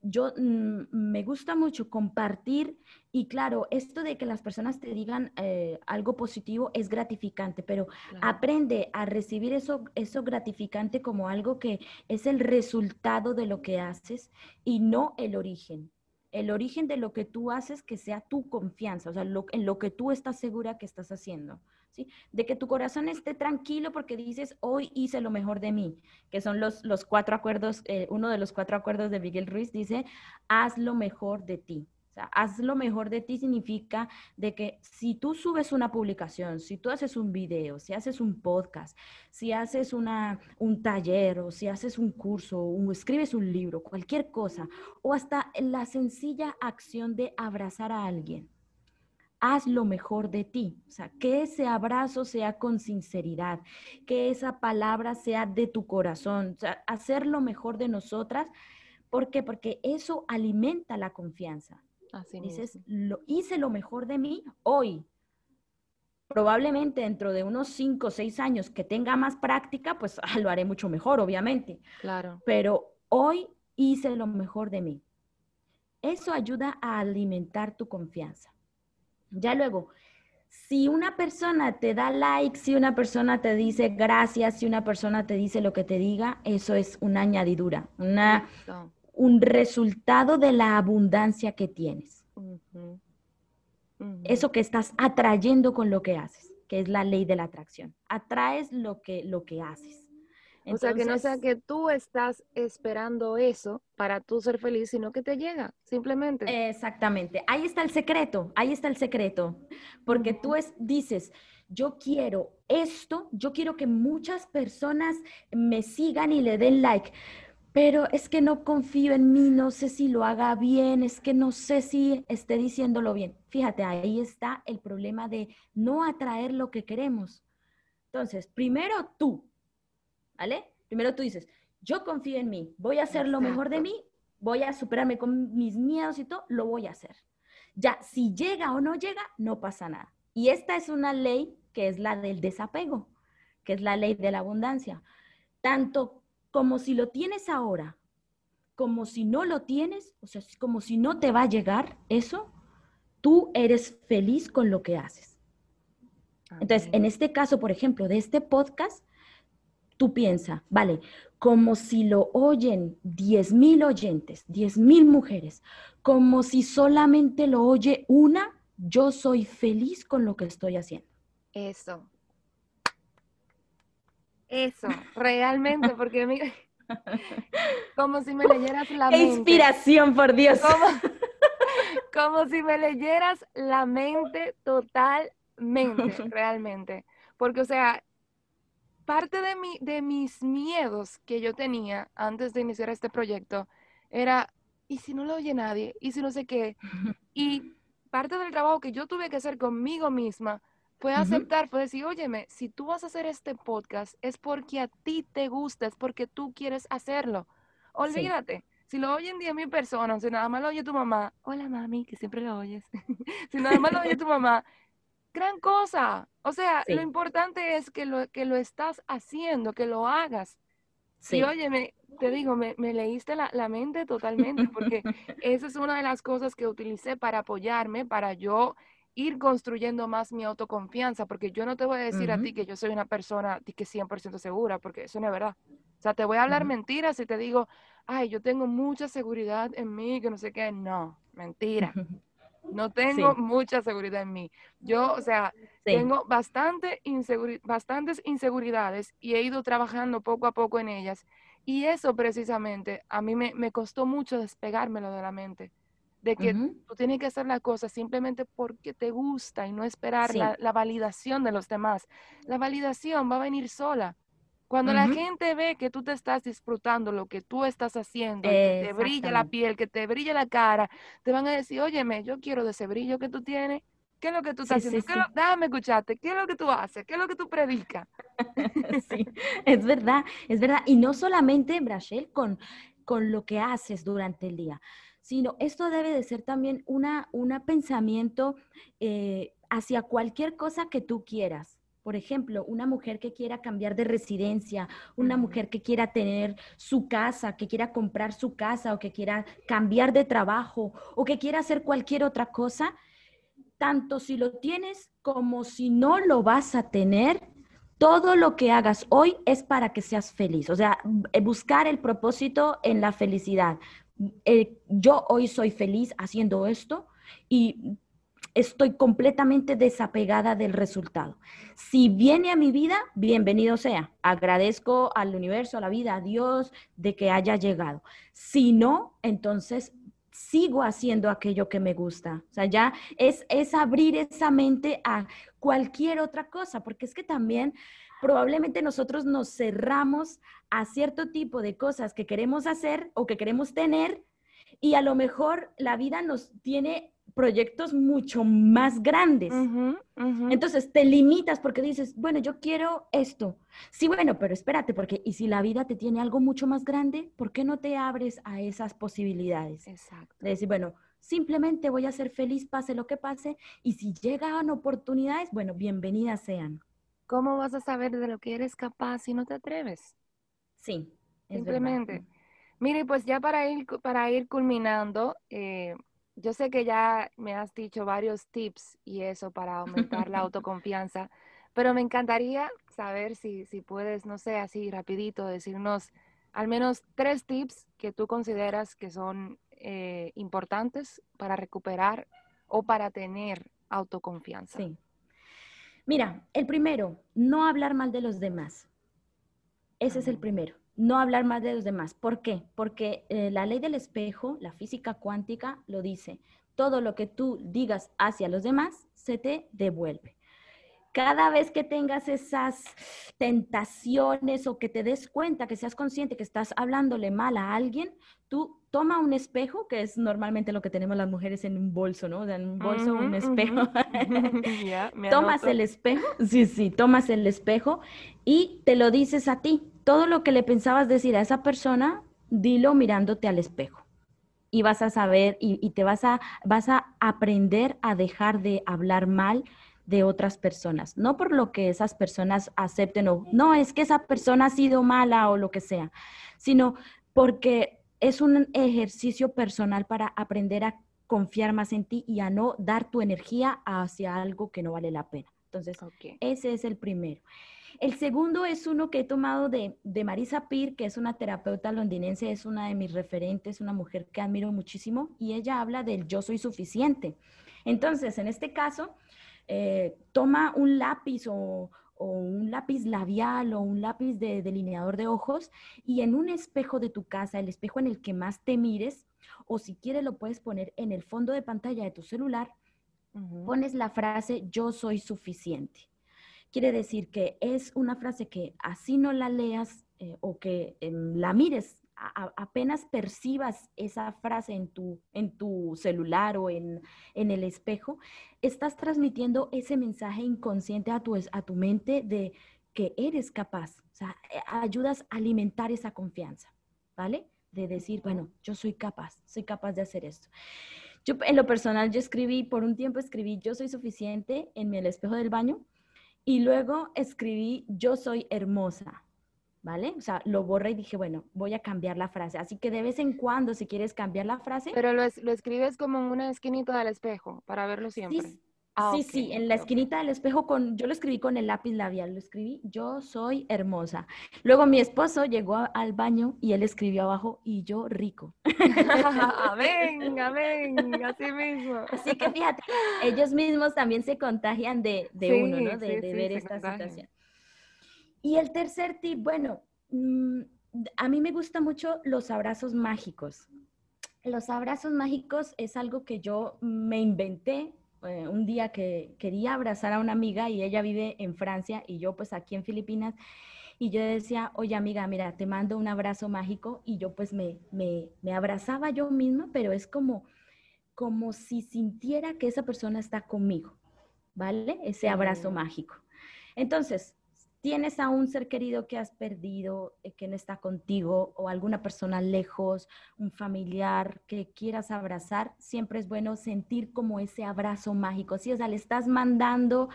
yo mm, me gusta mucho compartir y claro, esto de que las personas te digan eh, algo positivo es gratificante, pero aprende a recibir eso, eso gratificante como algo que es el resultado de lo que haces y no el origen. El origen de lo que tú haces que sea tu confianza, o sea, en lo que tú estás segura que estás haciendo. De que tu corazón esté tranquilo porque dices, hoy hice lo mejor de mí, que son los, los cuatro acuerdos, eh, uno de los cuatro acuerdos de Miguel Ruiz dice, haz lo mejor de ti. Haz lo mejor de ti significa de que si tú subes una publicación, si tú haces un video, si haces un podcast, si haces una, un taller o si haces un curso o escribes un libro, cualquier cosa, o hasta la sencilla acción de abrazar a alguien, haz lo mejor de ti. O sea, que ese abrazo sea con sinceridad, que esa palabra sea de tu corazón, o sea, hacer lo mejor de nosotras. ¿Por qué? Porque eso alimenta la confianza. Así Dices, lo, hice lo mejor de mí hoy. Probablemente dentro de unos cinco o seis años que tenga más práctica, pues lo haré mucho mejor, obviamente. Claro. Pero hoy hice lo mejor de mí. Eso ayuda a alimentar tu confianza. Ya luego, si una persona te da like, si una persona te dice gracias, si una persona te dice lo que te diga, eso es una añadidura, una, un resultado de la abundancia que tienes. Eso que estás atrayendo con lo que haces, que es la ley de la atracción. Atraes lo que, lo que haces o sea, que no sea que tú estás esperando eso para tú ser feliz, sino que te llega, simplemente. Exactamente. Ahí está el secreto, ahí está el secreto. Porque tú es, dices, yo quiero esto, yo quiero que muchas personas me sigan y le den like, pero es que no confío en mí, no sé si lo haga bien, es que no sé si esté diciéndolo bien. Fíjate, ahí está el problema de no atraer lo que queremos. Entonces, primero tú, ¿vale? Primero tú dices, yo confío en mí, voy a hacer lo mejor de mí, voy a superarme con mis miedos y todo, lo voy a hacer. Ya, si llega o no llega, no pasa nada. Y esta es una ley que es la del desapego, que es la ley de la abundancia. Tanto como si lo tienes ahora, como si no lo tienes, o sea, como si no te va a llegar eso, tú eres feliz con lo que haces. Entonces, en este caso, por ejemplo, de este podcast, tú piensas, vale, como si lo oyen 10 mil oyentes, 10 mil mujeres, como si solamente lo oye una, yo soy feliz con lo que estoy haciendo. Eso. Eso, realmente, porque mira, como si me leyeras la mente. inspiración, por Dios. Como, como si me leyeras la mente totalmente, realmente. Porque, o sea, parte de, mi, de mis miedos que yo tenía antes de iniciar este proyecto era, ¿y si no lo oye nadie? ¿Y si no sé qué? Y parte del trabajo que yo tuve que hacer conmigo misma fue aceptar, fue decir, óyeme, si tú vas a hacer este podcast es porque a ti te gusta, es porque tú quieres hacerlo. Olvídate. Si lo oyen 10 mil personas, si nada más lo oye tu mamá, hola mami, que siempre lo oyes. si nada más lo oye tu mamá, gran cosa. O sea, lo importante es que lo, que lo estás haciendo, que lo hagas. Sí. Y oye, te digo, me, leíste la, mente totalmente, porque esa es una de las cosas que utilicé para apoyarme, para yo ir construyendo más mi autoconfianza, porque yo no te voy a decir a ti que yo soy una persona que 100% segura, porque eso no es verdad. O sea, te voy a hablar mentiras y te digo, ay, yo tengo mucha seguridad en mí, que no sé qué. No, mentira. No tengo mucha seguridad en mí. Yo, o sea, tengo bastante bastantes inseguridades y he ido trabajando poco a poco en ellas. Y eso precisamente a mí me, me costó mucho despegármelo de la mente. De que tú tienes que hacer la cosa simplemente porque te gusta y no esperar la, la validación de los demás. La validación va a venir sola. Cuando la gente ve que tú te estás disfrutando lo que tú estás haciendo, que te brilla la piel, que te brilla la cara, te van a decir, óyeme, yo quiero de ese brillo que tú tienes. ¿Qué es lo que tú estás haciendo? déjame escucharte. ¿Qué es lo que tú haces? ¿Qué es lo que tú predicas? sí, es verdad, es verdad. Y no solamente, Brachel, con, con lo que haces durante el día, sino esto debe de ser también una, una pensamiento eh, hacia cualquier cosa que tú quieras. Por ejemplo, una mujer que quiera cambiar de residencia, una mujer que quiera tener su casa, que quiera comprar su casa o que quiera cambiar de trabajo o que quiera hacer cualquier otra cosa, tanto si lo tienes como si no lo vas a tener, todo lo que hagas hoy es para que seas feliz. O sea, eh, buscar el propósito en la felicidad. Eh, yo hoy soy feliz haciendo esto y estoy completamente desapegada del resultado. Si viene a mi vida, bienvenido sea. Agradezco al universo, a la vida, a Dios de que haya llegado. Si no, entonces sigo haciendo aquello que me gusta. O sea, ya es, es abrir esa mente a cualquier otra cosa, porque es que también probablemente nosotros nos cerramos a cierto tipo de cosas que queremos hacer o que queremos tener y a lo mejor la vida nos tiene proyectos mucho más grandes. Entonces te limitas porque dices, bueno, yo quiero esto. Sí, bueno, pero espérate, porque ¿y si la vida te tiene algo mucho más grande? ¿Por qué no te abres a esas posibilidades? Exacto. De decir, bueno, simplemente voy a ser feliz pase lo que pase y si llegan oportunidades, bueno, bienvenidas sean. ¿Cómo vas a saber de lo que eres capaz si no te atreves? Sí, simplemente. Mire, pues ya para ir, para ir culminando, eh, yo sé que ya me has dicho varios tips y eso para aumentar la autoconfianza, pero me encantaría saber si, si puedes, no sé, así rapidito, decirnos al menos tres tips que tú consideras que son eh, importantes para recuperar o para tener autoconfianza. Sí. Mira, el primero, no hablar mal de los demás. Ese es el primero, no hablar mal de los demás. ¿Por qué? Porque eh, la ley del espejo, la física cuántica, lo dice. Todo lo que tú digas hacia los demás se te devuelve cada vez que tengas esas tentaciones o que te des cuenta, que seas consciente que estás hablándole mal a alguien, tú toma un espejo, que es normalmente lo que tenemos las mujeres en un bolso, ¿no? en un bolso, un espejo. tomas el espejo, sí, sí, tomas el espejo y te lo dices a ti. Todo lo que le pensabas decir a esa persona, dilo mirándote al espejo y vas a saber y, y, te vas a, vas a aprender a dejar de hablar mal de otras personas, no por lo que esas personas acepten o no, es que esa persona ha sido mala o lo que sea, sino porque es un ejercicio personal para aprender a confiar más en ti y a no dar tu energía hacia algo que no vale la pena. Entonces, ese es el primero. El segundo es uno que he tomado de, de, Marisa Peer, que es una terapeuta londinense, es una de mis referentes, una mujer que admiro muchísimo, y ella habla del yo soy suficiente. Entonces, en este caso, eh, toma un lápiz o, un lápiz labial o un lápiz de delineador de ojos y en un espejo de tu casa, el espejo en el que más te mires, o si quieres lo puedes poner en el fondo de pantalla de tu celular, pones la frase yo soy suficiente. Quiere decir que es una frase que así no la leas eh, o que em, la mires apenas percibas esa frase en tu, en tu celular o en, el espejo, estás transmitiendo ese mensaje inconsciente a tu, a tu mente de que eres capaz. O sea, eh, ayudas a alimentar esa confianza, ¿vale? De decir, bueno, yo soy capaz, soy capaz de hacer esto. Yo en lo personal, yo escribí, por un tiempo escribí, yo soy suficiente en el espejo del baño y luego escribí, yo soy hermosa ¿vale? O sea, lo borré y dije, bueno, voy a cambiar la frase. Así que de vez en cuando, si quieres cambiar la frase. Pero lo, lo escribes como en una esquinita del espejo para verlo siempre. Sí, ah, sí, sí, en la esquinita del espejo con, yo lo escribí con el lápiz labial, lo escribí, yo soy hermosa. Luego mi esposo llegó al baño y él escribió abajo, y yo rico. amén, amén, así mismo. Así que fíjate, ellos mismos también se contagian de, uno, ¿no? De, de ver esta situación. Y el tercer tip, bueno, mm, a mí me gustan mucho los abrazos mágicos. Los abrazos mágicos es algo que yo me inventé eh, un día que quería abrazar a una amiga y ella vive en Francia y yo pues aquí en Filipinas. Y yo decía, oye amiga, mira, te mando un abrazo mágico y yo pues me, me, me abrazaba yo misma, pero es como, como si sintiera que esa persona está conmigo, ¿vale? Ese abrazo mágico. Entonces, tienes a un ser querido que has perdido, eh, que no está contigo, o alguna persona lejos, un familiar que quieras abrazar, siempre es bueno sentir como ese abrazo mágico. ¿sí? O sea, le estás mandando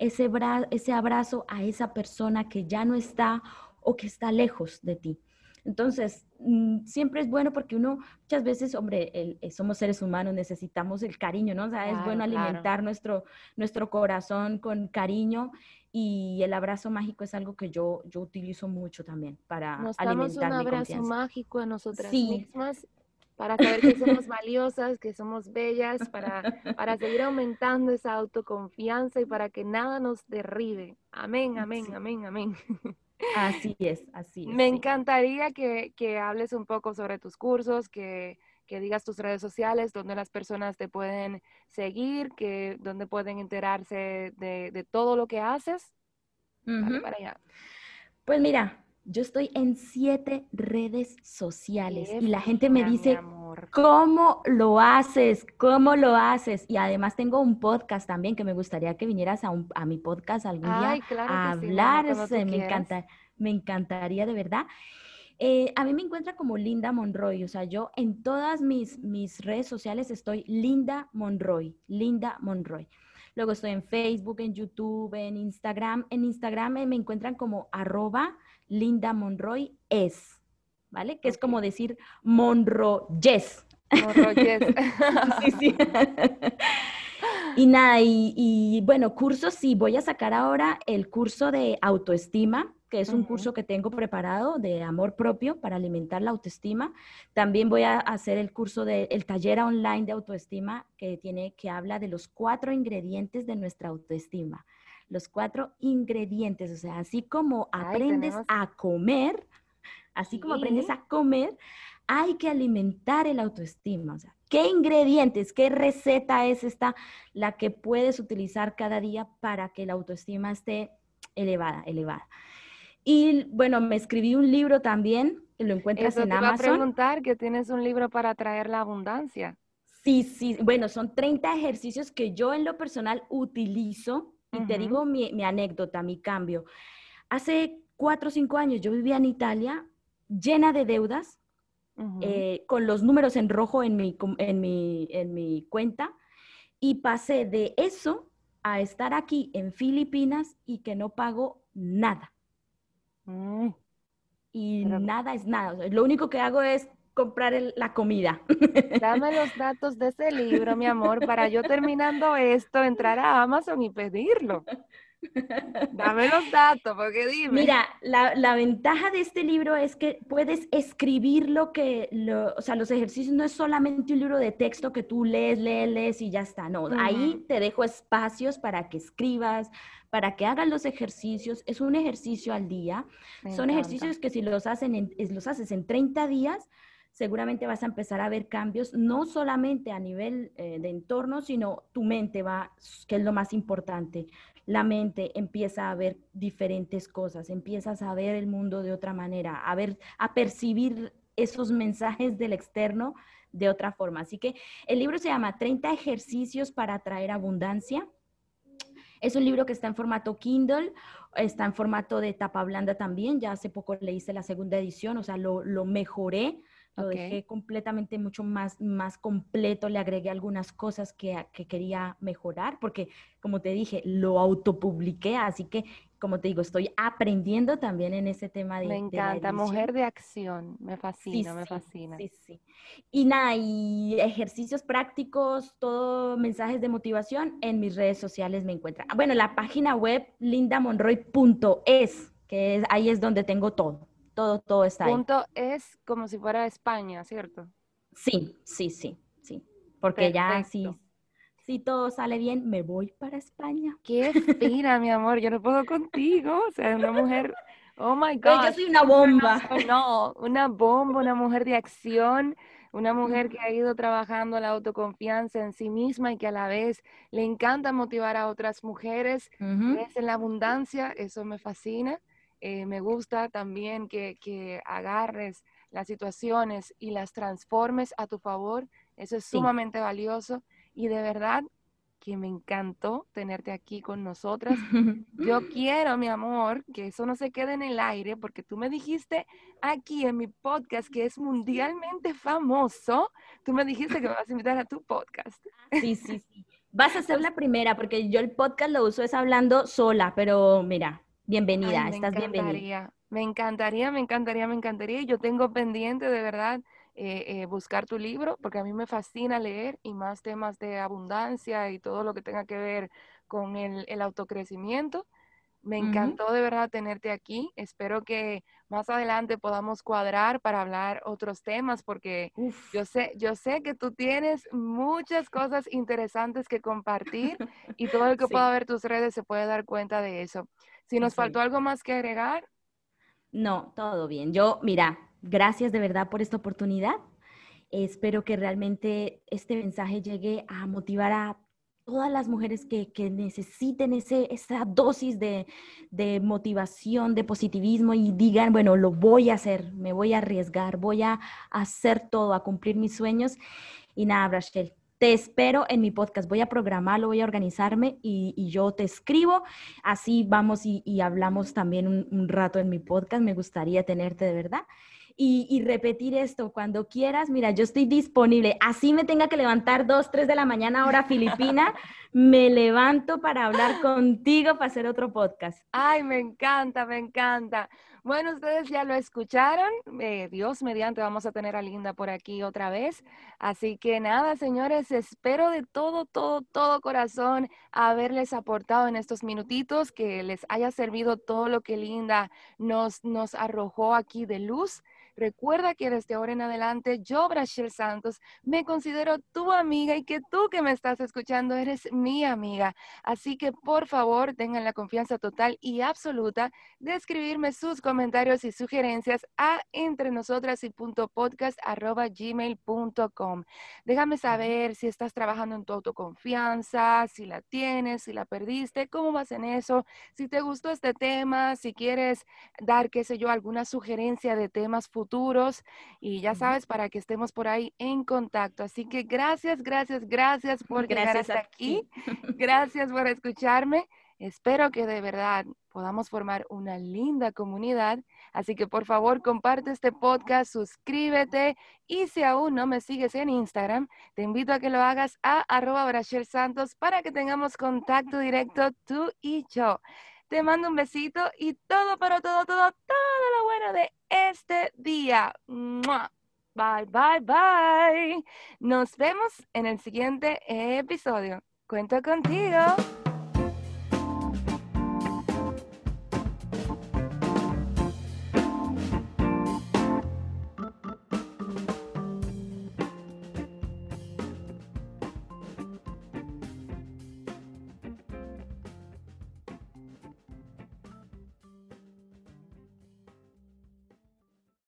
ese, ese abrazo a esa persona que ya no está o que está lejos de ti. Entonces, mm, siempre es bueno porque uno, muchas veces, hombre, eh, somos seres humanos, necesitamos el cariño, ¿no? O sea, es bueno alimentar nuestro, nuestro corazón con cariño y el abrazo mágico es algo que yo, yo utilizo mucho también para Nos alimentar un abrazo mágico a nosotras mismas para saber que somos valiosas, que somos bellas, para, para seguir aumentando esa autoconfianza y para que nada nos derribe. Amén, amén, amén, amén. Así es, así es. Me encantaría que, que, hables un poco sobre tus cursos, que, que, digas tus redes sociales, donde las personas te pueden seguir, que donde pueden enterarse de, de todo lo que haces. para allá. Pues mira, yo estoy en siete redes sociales y la gente me dice, ¿cómo lo haces? ¿Cómo lo haces? Y además tengo un podcast también que me gustaría que vinieras a, a mi podcast algún día a hablar. me, encanta, me encantaría de verdad. Eh, a mí me encuentra como Linda Monroy, o sea, yo en todas mis, mis redes sociales estoy Linda Monroy, Linda Monroy. Luego estoy en Facebook, en YouTube, en Instagram. En Instagram me encuentran como arroba Linda Monroy es, ¿vale? Que es como decir Monroy yes. sí, sí. y nada, y, y, bueno, cursos sí, voy a sacar ahora el curso de autoestima, que es un curso que tengo preparado de amor propio para alimentar la autoestima. También voy a hacer el curso del el taller online de autoestima que tiene que habla de los cuatro ingredientes de nuestra autoestima. Los cuatro ingredientes, o sea, así como aprendes a comer, así como aprendes a comer, hay que alimentar el autoestima. O sea, ¿qué ingredientes, qué receta es esta la que puedes utilizar cada día para que la autoestima esté elevada, elevada? Y bueno, me escribí un libro también, lo encuentras en Amazon. Te a preguntar que tienes un libro para atraer la abundancia. Sí, sí, bueno, son 30 ejercicios que yo en lo personal utilizo y te digo mi, anécdota, mi cambio. Hace cuatro o cinco años yo vivía en Italia llena de deudas, eh, con los números en rojo en mi, en, mi, en mi cuenta y pasé de eso a estar aquí en Filipinas y que no pago nada. Mm. Y nada es nada. lo único que hago es comprar la comida. Dame los datos de ese libro, mi amor, para yo terminando esto, entrar a Amazon y pedirlo. Dame los datos, porque dime. Mira, la, ventaja de este libro es que puedes escribir lo que, o sea, los ejercicios no es solamente un libro de texto que tú lees, lees, lees y ya está. No, ahí te dejo espacios para que escribas, para que hagas los ejercicios. Es un ejercicio al día. Son ejercicios que si los, hacen los haces en 30 días, seguramente vas a empezar a ver cambios, no solamente a nivel eh, de entorno, sino tu mente va, que es lo más importante la mente empieza a ver diferentes cosas, empiezas a ver el mundo de otra manera, a ver, a percibir esos mensajes del externo de otra forma. Así que el libro se llama 30 ejercicios para atraer abundancia. Es un libro que está en formato Kindle, está en formato de tapa blanda también. Ya hace poco le hice la segunda edición, o sea, lo, lo mejoré lo dejé completamente mucho más, más completo, le agregué algunas cosas que, que, quería mejorar, porque como te dije, lo autopubliqué, así que como te digo, estoy aprendiendo también en ese tema de... Me encanta, mujer de acción, me fascina, me fascina. Sí, sí. Y nada, y ejercicios prácticos, todo mensajes de motivación en mis redes sociales me encuentran. Bueno, la página web lindamonroy.es, que es, ahí es donde tengo todo todo, todo está ahí. Punto es como si fuera España, ¿cierto? Sí, sí, sí, sí. Porque ya sí, si todo sale bien, me voy para España. Qué fina, mi amor, yo no puedo contigo. O sea, una mujer, oh my God. Yo soy una bomba. No, una bomba, una mujer de acción, una mujer que ha ido trabajando la autoconfianza en sí misma y que a la vez le encanta motivar a otras mujeres. Es en la abundancia, eso me fascina. Eh, me gusta también que, agarres las situaciones y las transformes a tu favor. Eso es sumamente valioso y de verdad que me encantó tenerte aquí con nosotras. Yo quiero, mi amor, que eso no se quede en el aire, porque tú me dijiste aquí en mi podcast que es mundialmente famoso. Tú me dijiste que me vas a invitar a tu podcast. Sí, sí, sí. Vas a ser la primera, porque yo el podcast lo uso es hablando sola, pero mira, Bienvenida, estás bienvenida. Me encantaría, me encantaría, me encantaría. Yo tengo pendiente de verdad eh, eh, buscar tu libro porque a mí me fascina leer y más temas de abundancia y todo lo que tenga que ver con el, autocrecimiento. Me encantó de verdad tenerte aquí. Espero que más adelante podamos cuadrar para hablar otros temas porque yo sé, yo sé que tú tienes muchas cosas interesantes que compartir y todo el que pueda ver tus redes se puede dar cuenta de eso. Si nos faltó algo más que agregar. No, todo bien. Yo, mira, gracias de verdad por esta oportunidad. Espero que realmente este mensaje llegue a motivar a todas las mujeres que, necesiten ese, esa dosis de, de, motivación, de positivismo y digan, bueno, lo voy a hacer, me voy a arriesgar, voy a hacer todo, a cumplir mis sueños. Y nada, Rachel, te espero en mi podcast. Voy a programarlo, voy a organizarme y, yo te escribo. Así vamos y, hablamos también un, rato en mi podcast. Me gustaría tenerte de verdad. y, repetir esto cuando quieras, mira, yo estoy disponible. Así me tenga que levantar dos, tres de la mañana hora filipina, me levanto para hablar contigo, para hacer otro podcast. Ay, me encanta, me encanta. Bueno, ustedes ya lo escucharon. Eh, Dios mediante vamos a tener a Linda por aquí otra vez. Así que nada, señores, espero de todo, todo, todo corazón haberles aportado en estos minutitos, que les haya servido todo lo que Linda nos, nos arrojó aquí de luz. Recuerda que desde ahora en adelante yo, Brachel Santos, me considero tu amiga y que tú que me estás escuchando eres mi amiga. Así que por favor tengan la confianza total y absoluta de escribirme sus comentarios y sugerencias a entre nosotras y punto podcast gmail.com. Déjame saber si estás trabajando en tu autoconfianza, si la tienes, si la perdiste, cómo vas en eso, si te gustó este tema, si quieres dar, qué sé yo, alguna sugerencia de temas futuros futuros y ya sabes, para que estemos por ahí en contacto. Así que gracias, gracias, gracias por llegar hasta aquí. Gracias por escucharme. Espero que de verdad podamos formar una linda comunidad. Así que por favor comparte este podcast, suscríbete y si aún no me sigues en Instagram, te invito a que lo hagas a arroba Santos para que tengamos contacto directo tú y yo. Te mando un besito y todo, pero todo, todo, todo lo bueno de este día. Bye, bye, bye. Nos vemos en el siguiente episodio. Cuento contigo.